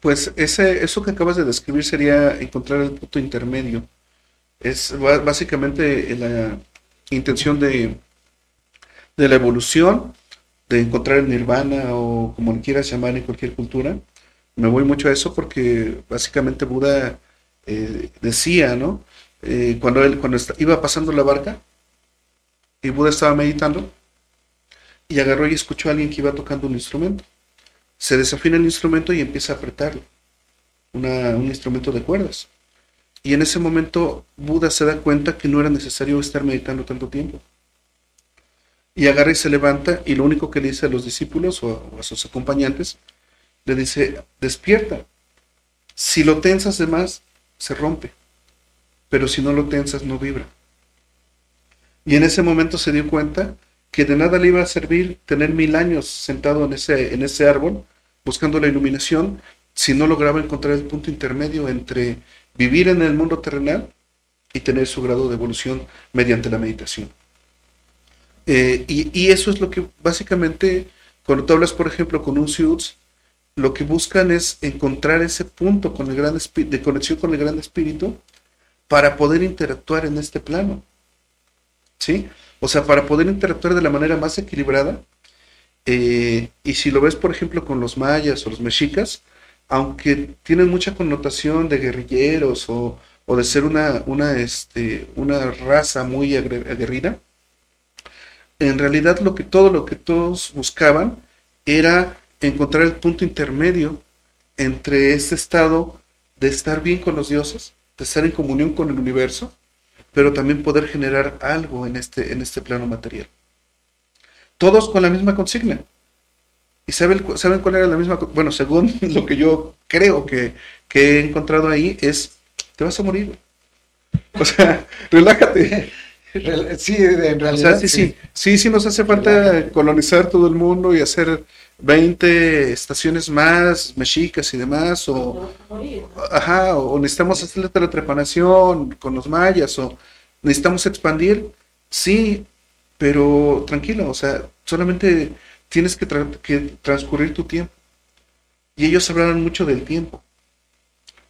Speaker 3: Pues ese, eso que acabas de describir sería encontrar el punto intermedio. Es básicamente la intención de, de la evolución, de encontrar el nirvana o como le quieras llamar en cualquier cultura. Me voy mucho a eso porque básicamente Buda eh, decía, ¿no? Eh, cuando él cuando iba pasando la barca y Buda estaba meditando y agarró y escuchó a alguien que iba tocando un instrumento se desafina el instrumento y empieza a apretarlo. Un instrumento de cuerdas. Y en ese momento Buda se da cuenta que no era necesario estar meditando tanto tiempo. Y agarra y se levanta y lo único que le dice a los discípulos o a, sus acompañantes, le dice, despierta. Si lo tensas de más, se rompe. Pero si no lo tensas, no vibra. Y en ese momento se dio cuenta que de nada le iba a servir tener mil años sentado en ese, en ese árbol buscando la iluminación si no lograba encontrar el punto intermedio entre vivir en el mundo terrenal y tener su grado de evolución mediante la meditación. Eh, y, eso es lo que básicamente, cuando tú hablas, por ejemplo, con un SIUTS, lo que buscan es encontrar ese punto con el gran de conexión con el gran espíritu para poder interactuar en este plano. ¿Sí? O sea, para poder interactuar de la manera más equilibrada. eh, y si lo ves, por ejemplo, con los mayas o los mexicas, aunque tienen mucha connotación de guerrilleros o, o de ser una, una, este, una raza muy aguerrida, en realidad lo que todo lo que todos buscaban era encontrar el punto intermedio entre este estado de estar bien con los dioses, de estar en comunión con el universo, pero también poder generar algo en este, en este plano material. Todos con la misma consigna. ¿Y saben, saben cuál era la misma? Bueno, según lo que yo creo que, que he encontrado ahí, es, te vas a morir. O sea, relájate.
Speaker 2: Sí, en
Speaker 3: O
Speaker 2: realidad.
Speaker 3: sea, sí, sí, sí, sí nos hace falta colonizar todo el mundo y hacer 20 estaciones más, mexicas y demás, o, ajá, o necesitamos hacer la teletrepanación con los mayas, o necesitamos expandir, sí, pero tranquilo, o sea, solamente tienes que, que transcurrir tu tiempo. Y ellos hablaron mucho del tiempo,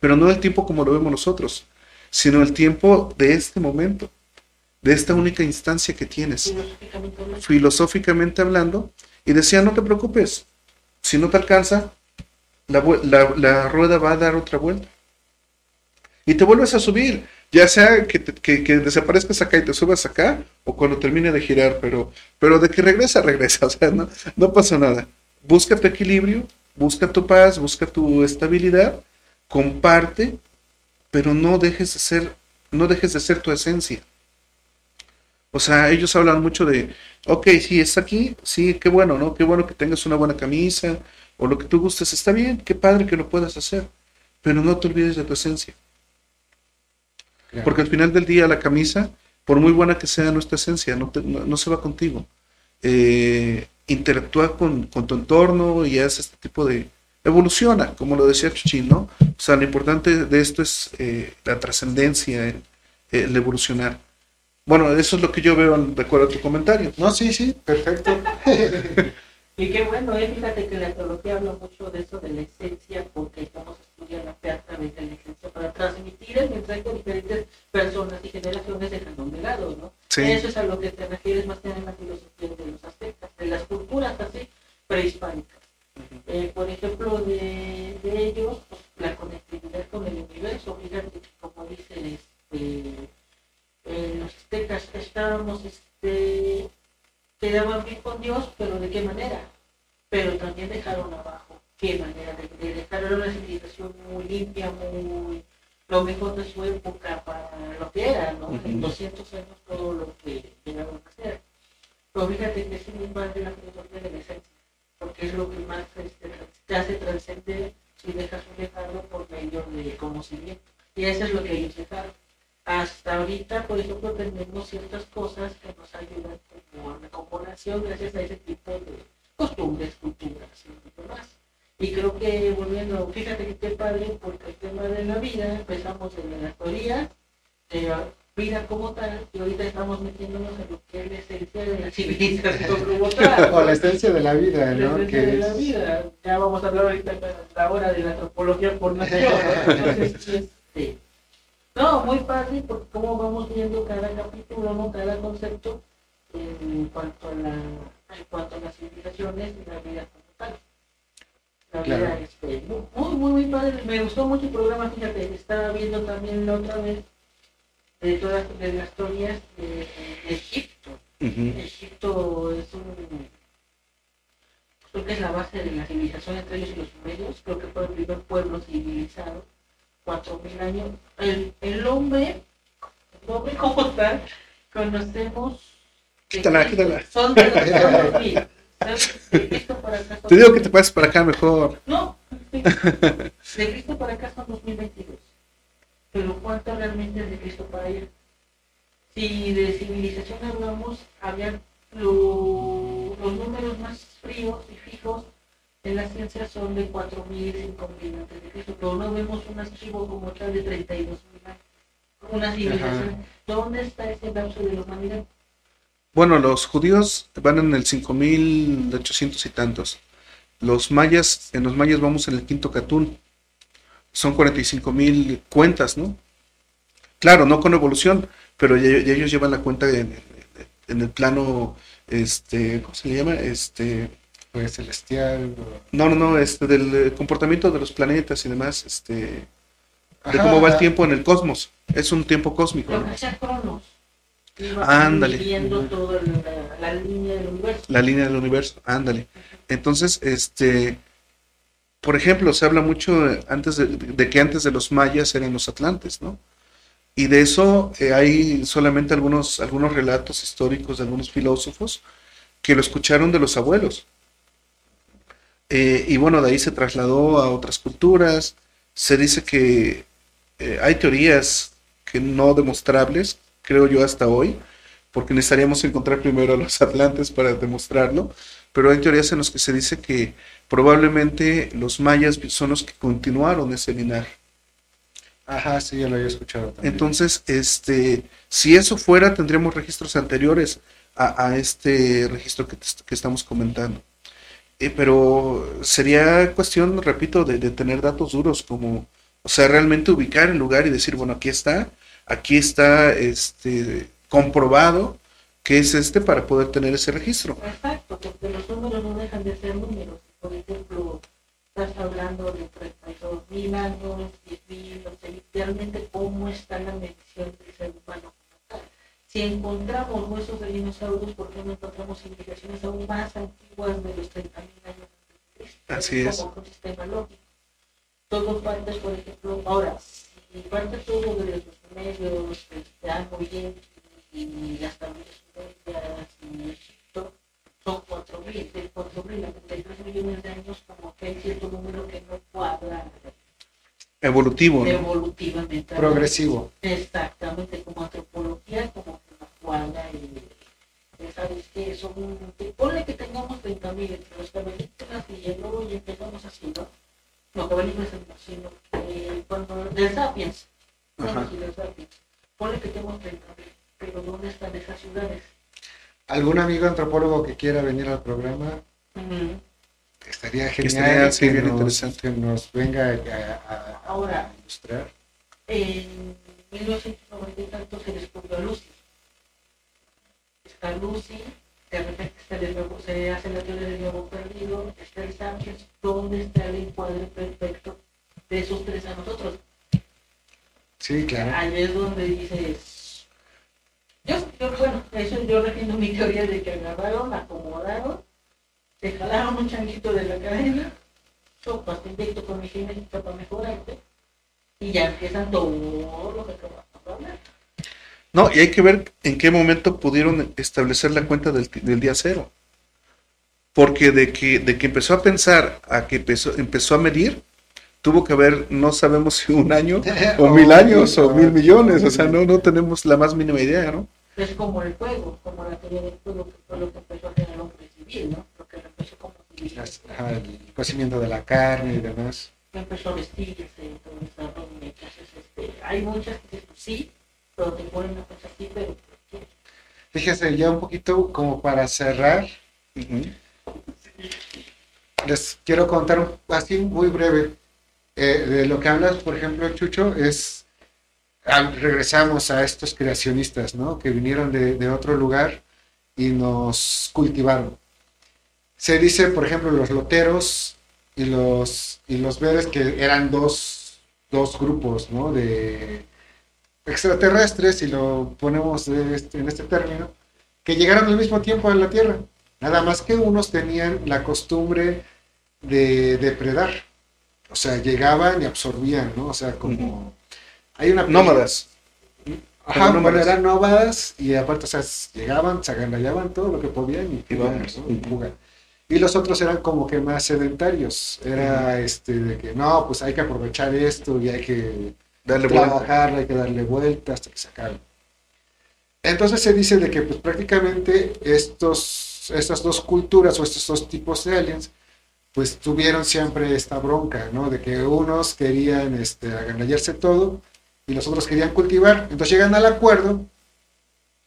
Speaker 3: pero no del tiempo como lo vemos nosotros, sino el tiempo de este momento, de esta única instancia que tienes, filosóficamente hablando, y decía, no te preocupes, si no te alcanza, la, la, rueda va a dar otra vuelta. Y te vuelves a subir, ya sea que, que, desaparezcas acá y te subas acá, o cuando termine de girar, pero, pero de que regresa, regresa, o sea, no, no pasa nada. Busca tu equilibrio, busca tu paz, busca tu estabilidad, comparte, pero no dejes de ser, no dejes de ser tu esencia. O sea, ellos hablan mucho de, ok, sí, está aquí, sí, qué bueno, ¿no? Qué bueno que tengas una buena camisa o lo que tú gustes, está bien, qué padre que lo puedas hacer, pero no te olvides de tu esencia. Porque al final del día la camisa, por muy buena que sea nuestra esencia, no, no, se va contigo. Eh, interactúa con, con, tu entorno y haz este tipo de... Evoluciona, como lo decía Chuchín, ¿no? O sea, lo importante de esto es eh, la trascendencia, el evolucionar. Bueno, eso es lo que yo veo de acuerdo a tu comentario.
Speaker 2: No, sí, sí, perfecto.
Speaker 4: y qué bueno, eh, fíjate que la teología habla mucho de eso, de la esencia, porque estamos estudiando la fe a través de la esencia para transmitir el mensaje a diferentes personas y generaciones dejando un legado, ¿no? Sí. Eso es a lo que te refieres más que en la filosofía de los aspectos, de las culturas así prehispánicas. Eh, por ejemplo, de, de ellos, pues, la conectividad con el universo, fíjate como dice este eh, estábamos, este, quedaban bien con Dios, pero ¿de qué manera? Pero también dejaron abajo. ¿Qué manera? De, dejar una civilización muy limpia, muy lo mejor de su época para lo que era, ¿no? En 200 años todo lo que llegaron a hacer. Pero fíjate que es muy de la filosofía de la esencia, porque es lo que más este, te hace trascender si dejas un legado por medio de conocimiento. Y eso es lo que ellos dejaron hasta ahorita, por ejemplo, tenemos ciertas cosas que nos ayudan como a la composición gracias a ese tipo de costumbres, culturas y demás. Y creo que volviendo, fíjate que qué padre, porque el tema de la vida, empezamos en la teoría de la vida como tal, y ahorita estamos metiéndonos en lo que es la esencia de la civilización como tal.
Speaker 2: o la esencia de la vida, ¿no?
Speaker 4: La esencia de la vida. Ya vamos a hablar ahorita ahora de la antropología por nación. Entonces, este, no, muy fácil porque como vamos viendo cada capítulo, ¿no? cada concepto en cuanto a la en cuanto a las civilizaciones y la vida como tal. La vida este, muy, muy, muy padre. Me gustó mucho el programa, fíjate, estaba viendo también la otra vez de todas de las historias de, Egipto. Egipto es un creo que es la base de la civilización entre ellos y los sumerios, creo que fue el primer pueblo civilizado cuatro mil años. El, el hombre, el hombre como tal, conocemos.
Speaker 3: Quítala, quítala. Son de los mil. Te digo que te pases para acá mejor.
Speaker 4: No, de Cristo para acá son 2022. Pero ¿cuánto realmente es de Cristo para allá? Si de civilización hablamos, había lo, los números más fríos y fijos en la ciencia son de 4.000, 5.000 antes de Cristo, pero no vemos un archivo como tal de 32.000 años. Una civilización. ¿Dónde está ese lapso de la humanidad?
Speaker 3: Bueno, los judíos van en el 5.800 y tantos. Los mayas, en los mayas vamos en el quinto catún. Son 45.000 cuentas, ¿no? Claro, no con evolución, pero ellos llevan la cuenta en, en el plano, este, ¿cómo se le llama? Este,
Speaker 2: celestial.
Speaker 3: No, no, no, este, del eh, comportamiento de los planetas y demás, este, de cómo va el tiempo en el cosmos. Es un tiempo cósmico.
Speaker 4: Cronos.
Speaker 3: Ándale.
Speaker 4: Toda la, línea del universo.
Speaker 3: La línea del universo, ándale. Entonces, este, por ejemplo, se habla mucho antes de, que antes de los mayas eran los atlantes, ¿no? Y de eso eh, hay solamente algunos, algunos relatos históricos de algunos filósofos que lo escucharon de los abuelos. Eh, y bueno, de ahí se trasladó a otras culturas. Se dice que eh, hay teorías que no demostrables, creo yo hasta hoy, porque necesitaríamos encontrar primero a los atlantes para demostrarlo, pero hay teorías en las que se dice que probablemente los mayas son los que continuaron ese linaje.
Speaker 2: Ajá, sí, yo lo había escuchado también.
Speaker 3: Entonces, este, si eso fuera, tendríamos registros anteriores a, a este registro que, que estamos comentando. Eh, pero sería cuestión, repito, de, de, tener datos duros, como, o sea, realmente ubicar el lugar y decir, bueno, aquí está, aquí está este, comprobado que es este para poder tener ese registro.
Speaker 4: Exacto, porque los números no dejan de ser números. Por ejemplo, estás hablando de 32 mil años, 10 mil, o sea, realmente cómo está la medición del ser humano. Si encontramos huesos de dinosaurios, ¿por qué no encontramos civilizaciones aún más antiguas de los 30 mil años?
Speaker 3: Así es.
Speaker 4: Como un sistema lógico. Todo parte, por ejemplo, ahora, si parte todo de los medios, está muy bien, y hasta en Egipto son 4.000, de 4.000 a 33 millones de años, como que hay cierto número que no cuadra.
Speaker 3: Evolutivo, ¿no?
Speaker 4: Evolutivamente.
Speaker 2: Progresivo.
Speaker 4: Exactamente, como antropología, como que no cuadra. Y, ¿Sabes qué? Son, ponle que tengamos 30.000 entre los cavernícolas y el oro y empezamos así, ¿no? No, cavernícolas sino eh, cuando, del Sapiens.
Speaker 3: Ajá.
Speaker 4: Del Sapiens. Ponle que tengamos 30.000 pero ¿dónde están esas ciudades?
Speaker 2: ¿Algún amigo antropólogo que quiera venir al programa?
Speaker 4: Mm.
Speaker 2: Estaría
Speaker 3: Que
Speaker 2: genial
Speaker 3: estaría,
Speaker 2: que, nos,
Speaker 3: interesante.
Speaker 2: que nos venga a, a- a
Speaker 4: Ahora.
Speaker 2: ilustrar.
Speaker 4: En 1990 y tanto se descubrió Lucy. Está Lucy, de repente está el nuevo- se hace la teoría del nuevo perdido, está el Sapiens, ¿dónde está el encuadre perfecto de esos tres a nosotros?
Speaker 2: Sí, claro.
Speaker 4: Ahí es donde dices, yo, yo, bueno, eso yo defiendo mi teoría de que agarraron, acomodaron, se jalaron un changuito de la cadena, sopas, te inyecto con mi para mejorarte, y ya empiezan todo lo que acabamos de hablar.
Speaker 3: No, y hay que ver en qué momento pudieron establecer la cuenta del, del día cero. Porque de que, de que empezó a pensar a que empezó, empezó a medir, tuvo que haber, no sabemos si un año, o mil años, o mil millones. O sea, no, no tenemos la más mínima idea, ¿no?
Speaker 4: Es como el fuego, como la teoría del fuego, que fue lo que empezó a generar hombre civil, ¿no? Lo que empezó como.
Speaker 2: Ajá, el cocimiento de la carne y demás.
Speaker 4: que empezó a vestirse ¿no? Entonces, este, hay muchas que sí, pero.
Speaker 2: Fíjese, ya un poquito como para cerrar, les quiero contar así muy breve eh, de lo que hablas, por ejemplo, Chucho, es, regresamos a estos creacionistas, ¿no? Que vinieron de, de otro lugar y nos cultivaron. Se dice, por ejemplo, los loteros y los, y los veres que eran dos, dos grupos, ¿no? De extraterrestres, si lo ponemos este- en este término, que llegaron al mismo tiempo a la Tierra. Nada más que unos tenían la costumbre de depredar. O sea, llegaban y absorbían, ¿no? O sea, como... Hay una...
Speaker 3: Nómadas.
Speaker 2: Ajá, bueno,
Speaker 3: nómadas.
Speaker 2: eran nómadas y aparte, o sea, llegaban, se agandallaban todo lo que podían y,
Speaker 3: Y vamos.
Speaker 2: ¿no? Y. Y los otros eran como que más sedentarios. Era este de que no, pues hay que aprovechar esto y hay que
Speaker 3: Darle vuelta.
Speaker 2: trabajarlo, hay que darle vuelta hasta que se acabe. Entonces se dice de que pues prácticamente estos, estas dos culturas o estos dos tipos de aliens pues tuvieron siempre esta bronca, ¿no? De que unos querían este, agandallarse todo y los otros querían cultivar. Entonces llegan al acuerdo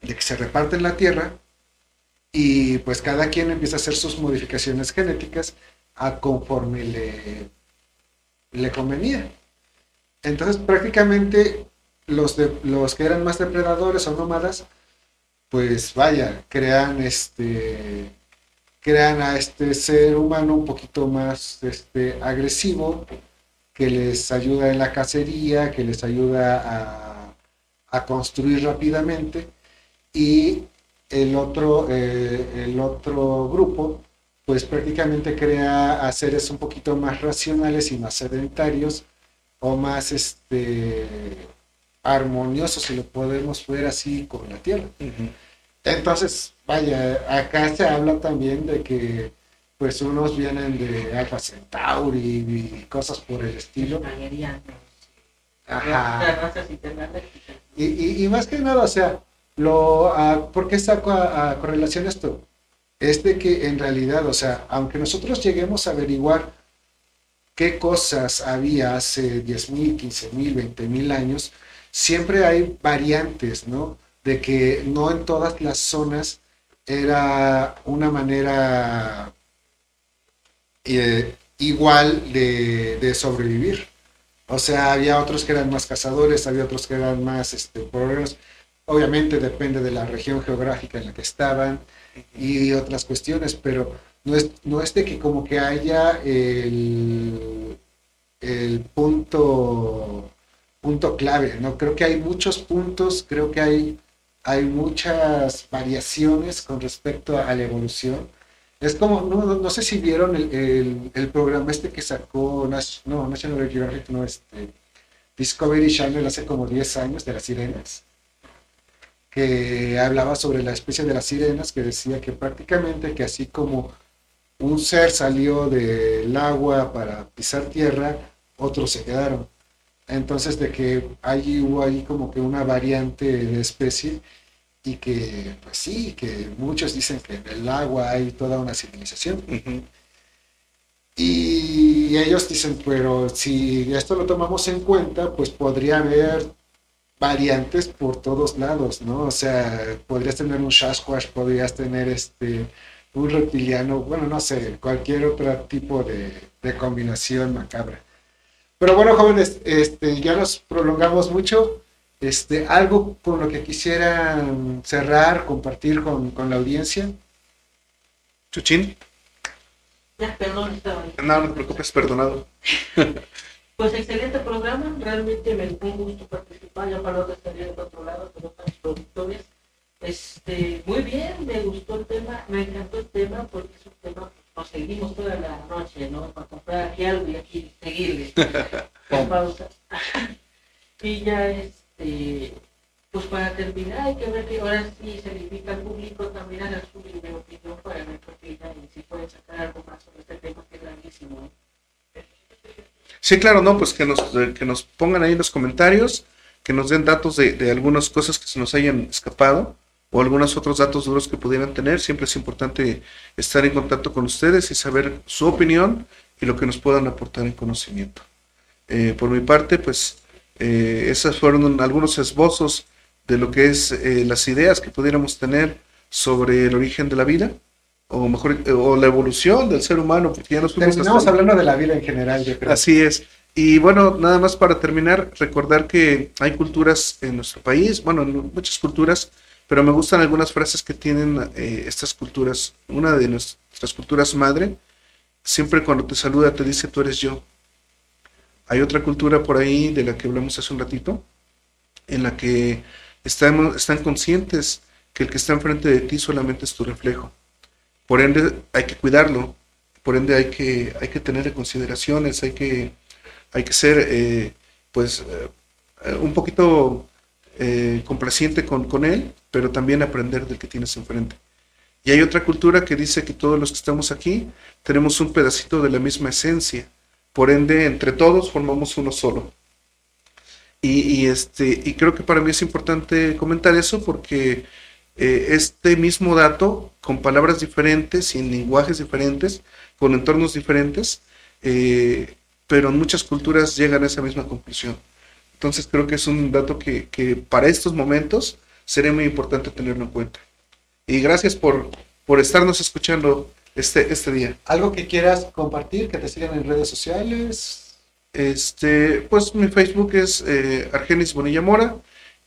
Speaker 2: de que se reparten la tierra y pues cada quien empieza a hacer sus modificaciones genéticas a conforme le, le convenía. Entonces prácticamente los, de, los que eran más depredadores o nómadas, pues vaya, crean este crean a este ser humano un poquito más este, agresivo, que les ayuda en la cacería, que les ayuda a, construir rápidamente, y el otro, eh, el otro grupo, pues prácticamente crea a seres un poquito más racionales y más sedentarios, o más este, armoniosos, si lo podemos ver así, con la Tierra. Entonces, vaya, acá se habla también de que pues unos vienen de Alpha Centauri y cosas por el estilo. Ajá. Y, y, y más que nada, o sea, lo, ah, ¿por qué saco a, a correlación esto? es de que en realidad, o sea, aunque nosotros lleguemos a averiguar qué cosas había hace 10.000, 15.000, 20.000 años, siempre hay variantes, ¿no? De que no en todas las zonas era una manera eh, igual de, sobrevivir. O sea, había otros que eran más cazadores, había otros que eran más este, problemas. Obviamente depende de la región geográfica en la que estaban y otras cuestiones, pero no es, no es de que como que haya el, el punto, punto clave, ¿no? Creo que hay muchos puntos, creo que hay, hay muchas variaciones con respecto a la evolución. Es como, no, no sé si vieron el, el, programa este que sacó, no, National Geographic, no, este, Discovery Channel hace como 10 años de las sirenas que hablaba sobre la especie de las sirenas, que decía que prácticamente que así como un ser salió del agua para pisar tierra, otros se quedaron. Entonces de que allí hubo ahí como que una variante de especie y que pues sí, que muchos dicen que en el agua hay toda una civilización. Y ellos dicen, pero si esto lo tomamos en cuenta, pues podría haber variantes por todos lados, ¿no? O sea, podrías tener un Sasquatch, podrías tener este un reptiliano, bueno, no sé, cualquier otro tipo de, combinación macabra. Pero bueno, jóvenes, este, ya nos prolongamos mucho. Este, algo con lo que quisieran cerrar, compartir con, con la audiencia.
Speaker 3: Chuchín.
Speaker 4: Ya, perdón,
Speaker 3: No, no te preocupes, perdonado.
Speaker 4: Pues excelente programa, realmente me fue un gusto participar, ya para estaría de otro lado, pero otros productores. Este, muy bien, me gustó el tema, me encantó el tema porque es un tema que nos seguimos toda la noche, ¿no? Para comprar aquí algo y aquí seguirle. pausa. y ya, este, pues para terminar, hay que ver que ahora sí se limita al público también a la su opinión para ver qué opinan y si pueden sacar algo más sobre este tema que es grandísimo.
Speaker 3: Sí, claro, no, pues que nos, eh, que nos pongan ahí en los comentarios, que nos den datos de, de algunas cosas que se nos hayan escapado o algunos otros datos duros que pudieran tener. Siempre es importante estar en contacto con ustedes y saber su opinión y lo que nos puedan aportar en conocimiento. Eh, por mi parte, pues eh, esas fueron algunos esbozos de lo que es las ideas que pudiéramos tener sobre el origen de la vida o mejor, o la evolución del ser humano, porque ya nos
Speaker 2: fuimos hablando de la vida en general, yo creo.
Speaker 3: Así es. Y bueno, nada más para terminar, recordar que hay culturas en nuestro país, bueno, muchas culturas, pero me gustan algunas frases que tienen eh, estas culturas. Una de nuestras culturas madre, siempre cuando te saluda te dice tú eres yo. Hay otra cultura por ahí de la que hablamos hace un ratito, en la que estamos, están conscientes que el que está enfrente de ti solamente es tu reflejo por ende, hay que cuidarlo. Por ende, hay que, hay que tener consideraciones, hay que, hay que ser, eh, pues, eh, un poquito eh, complaciente con, con él, pero también aprender del que tienes enfrente. Y hay otra cultura que dice que todos los que estamos aquí tenemos un pedacito de la misma esencia. Por ende, entre todos formamos uno solo. Y, este, y creo que para mí es importante comentar eso porque eh, este mismo dato con palabras diferentes y en lenguajes diferentes, con entornos diferentes, eh, pero en muchas culturas llegan a esa misma conclusión. Entonces creo que es un dato que, que, para estos momentos sería muy importante tenerlo en cuenta. Y gracias por, por estarnos escuchando este, este día.
Speaker 2: ¿Algo que quieras compartir, que te sigan en redes sociales?
Speaker 3: Este, pues mi Facebook es eh, Argenis Bonilla Mora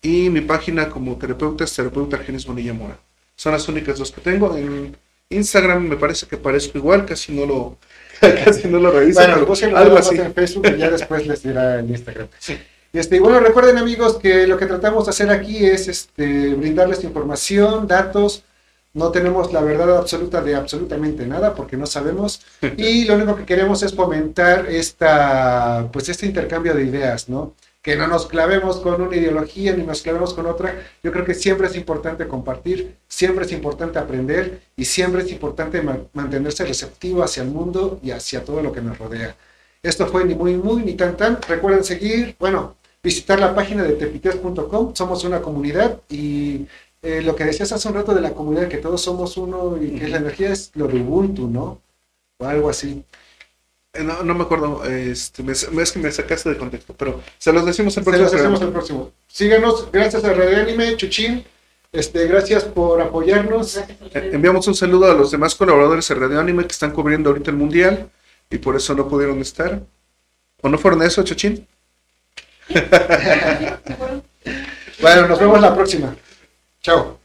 Speaker 3: y mi página como terapeuta es terapeuta Argenis Bonilla Mora. Son las únicas dos que tengo. En Instagram me parece que parezco igual, casi no lo, casi no lo reviso.
Speaker 2: Bueno, algo así. en Facebook y ya después les dirá en Instagram. Sí. Y este, bueno, recuerden amigos que lo que tratamos de hacer aquí es este, brindarles información, datos. No tenemos la verdad absoluta de absolutamente nada porque no sabemos. Y lo único que queremos es fomentar esta, pues este intercambio de ideas, ¿no? que no nos clavemos con una ideología ni nos clavemos con otra. Yo creo que siempre es importante compartir, siempre es importante aprender y siempre es importante mantenerse receptivo hacia el mundo y hacia todo lo que nos rodea. Esto fue ni muy muy ni tan tan. Recuerden seguir, bueno, visitar la página de tepites.com. Somos una comunidad y eh, lo que decías hace un rato de la comunidad, que todos somos uno y que la energía es lo de Ubuntu, ¿no? O algo así.
Speaker 3: Eh, No, no me acuerdo, este, me, es que me sacaste de contexto, pero se los decimos el
Speaker 2: Se
Speaker 3: próximo
Speaker 2: los hacemos
Speaker 3: programa.
Speaker 2: el próximo. Síganos, gracias a Radio Anime, Chuchín. Este, gracias por apoyarnos.
Speaker 3: Eh. Enviamos un saludo a los demás colaboradores de Radio Anime que están cubriendo ahorita el mundial y por eso no pudieron estar. ¿O no fueron eso, Chochín?
Speaker 2: Bueno, nos vemos la próxima. Chao.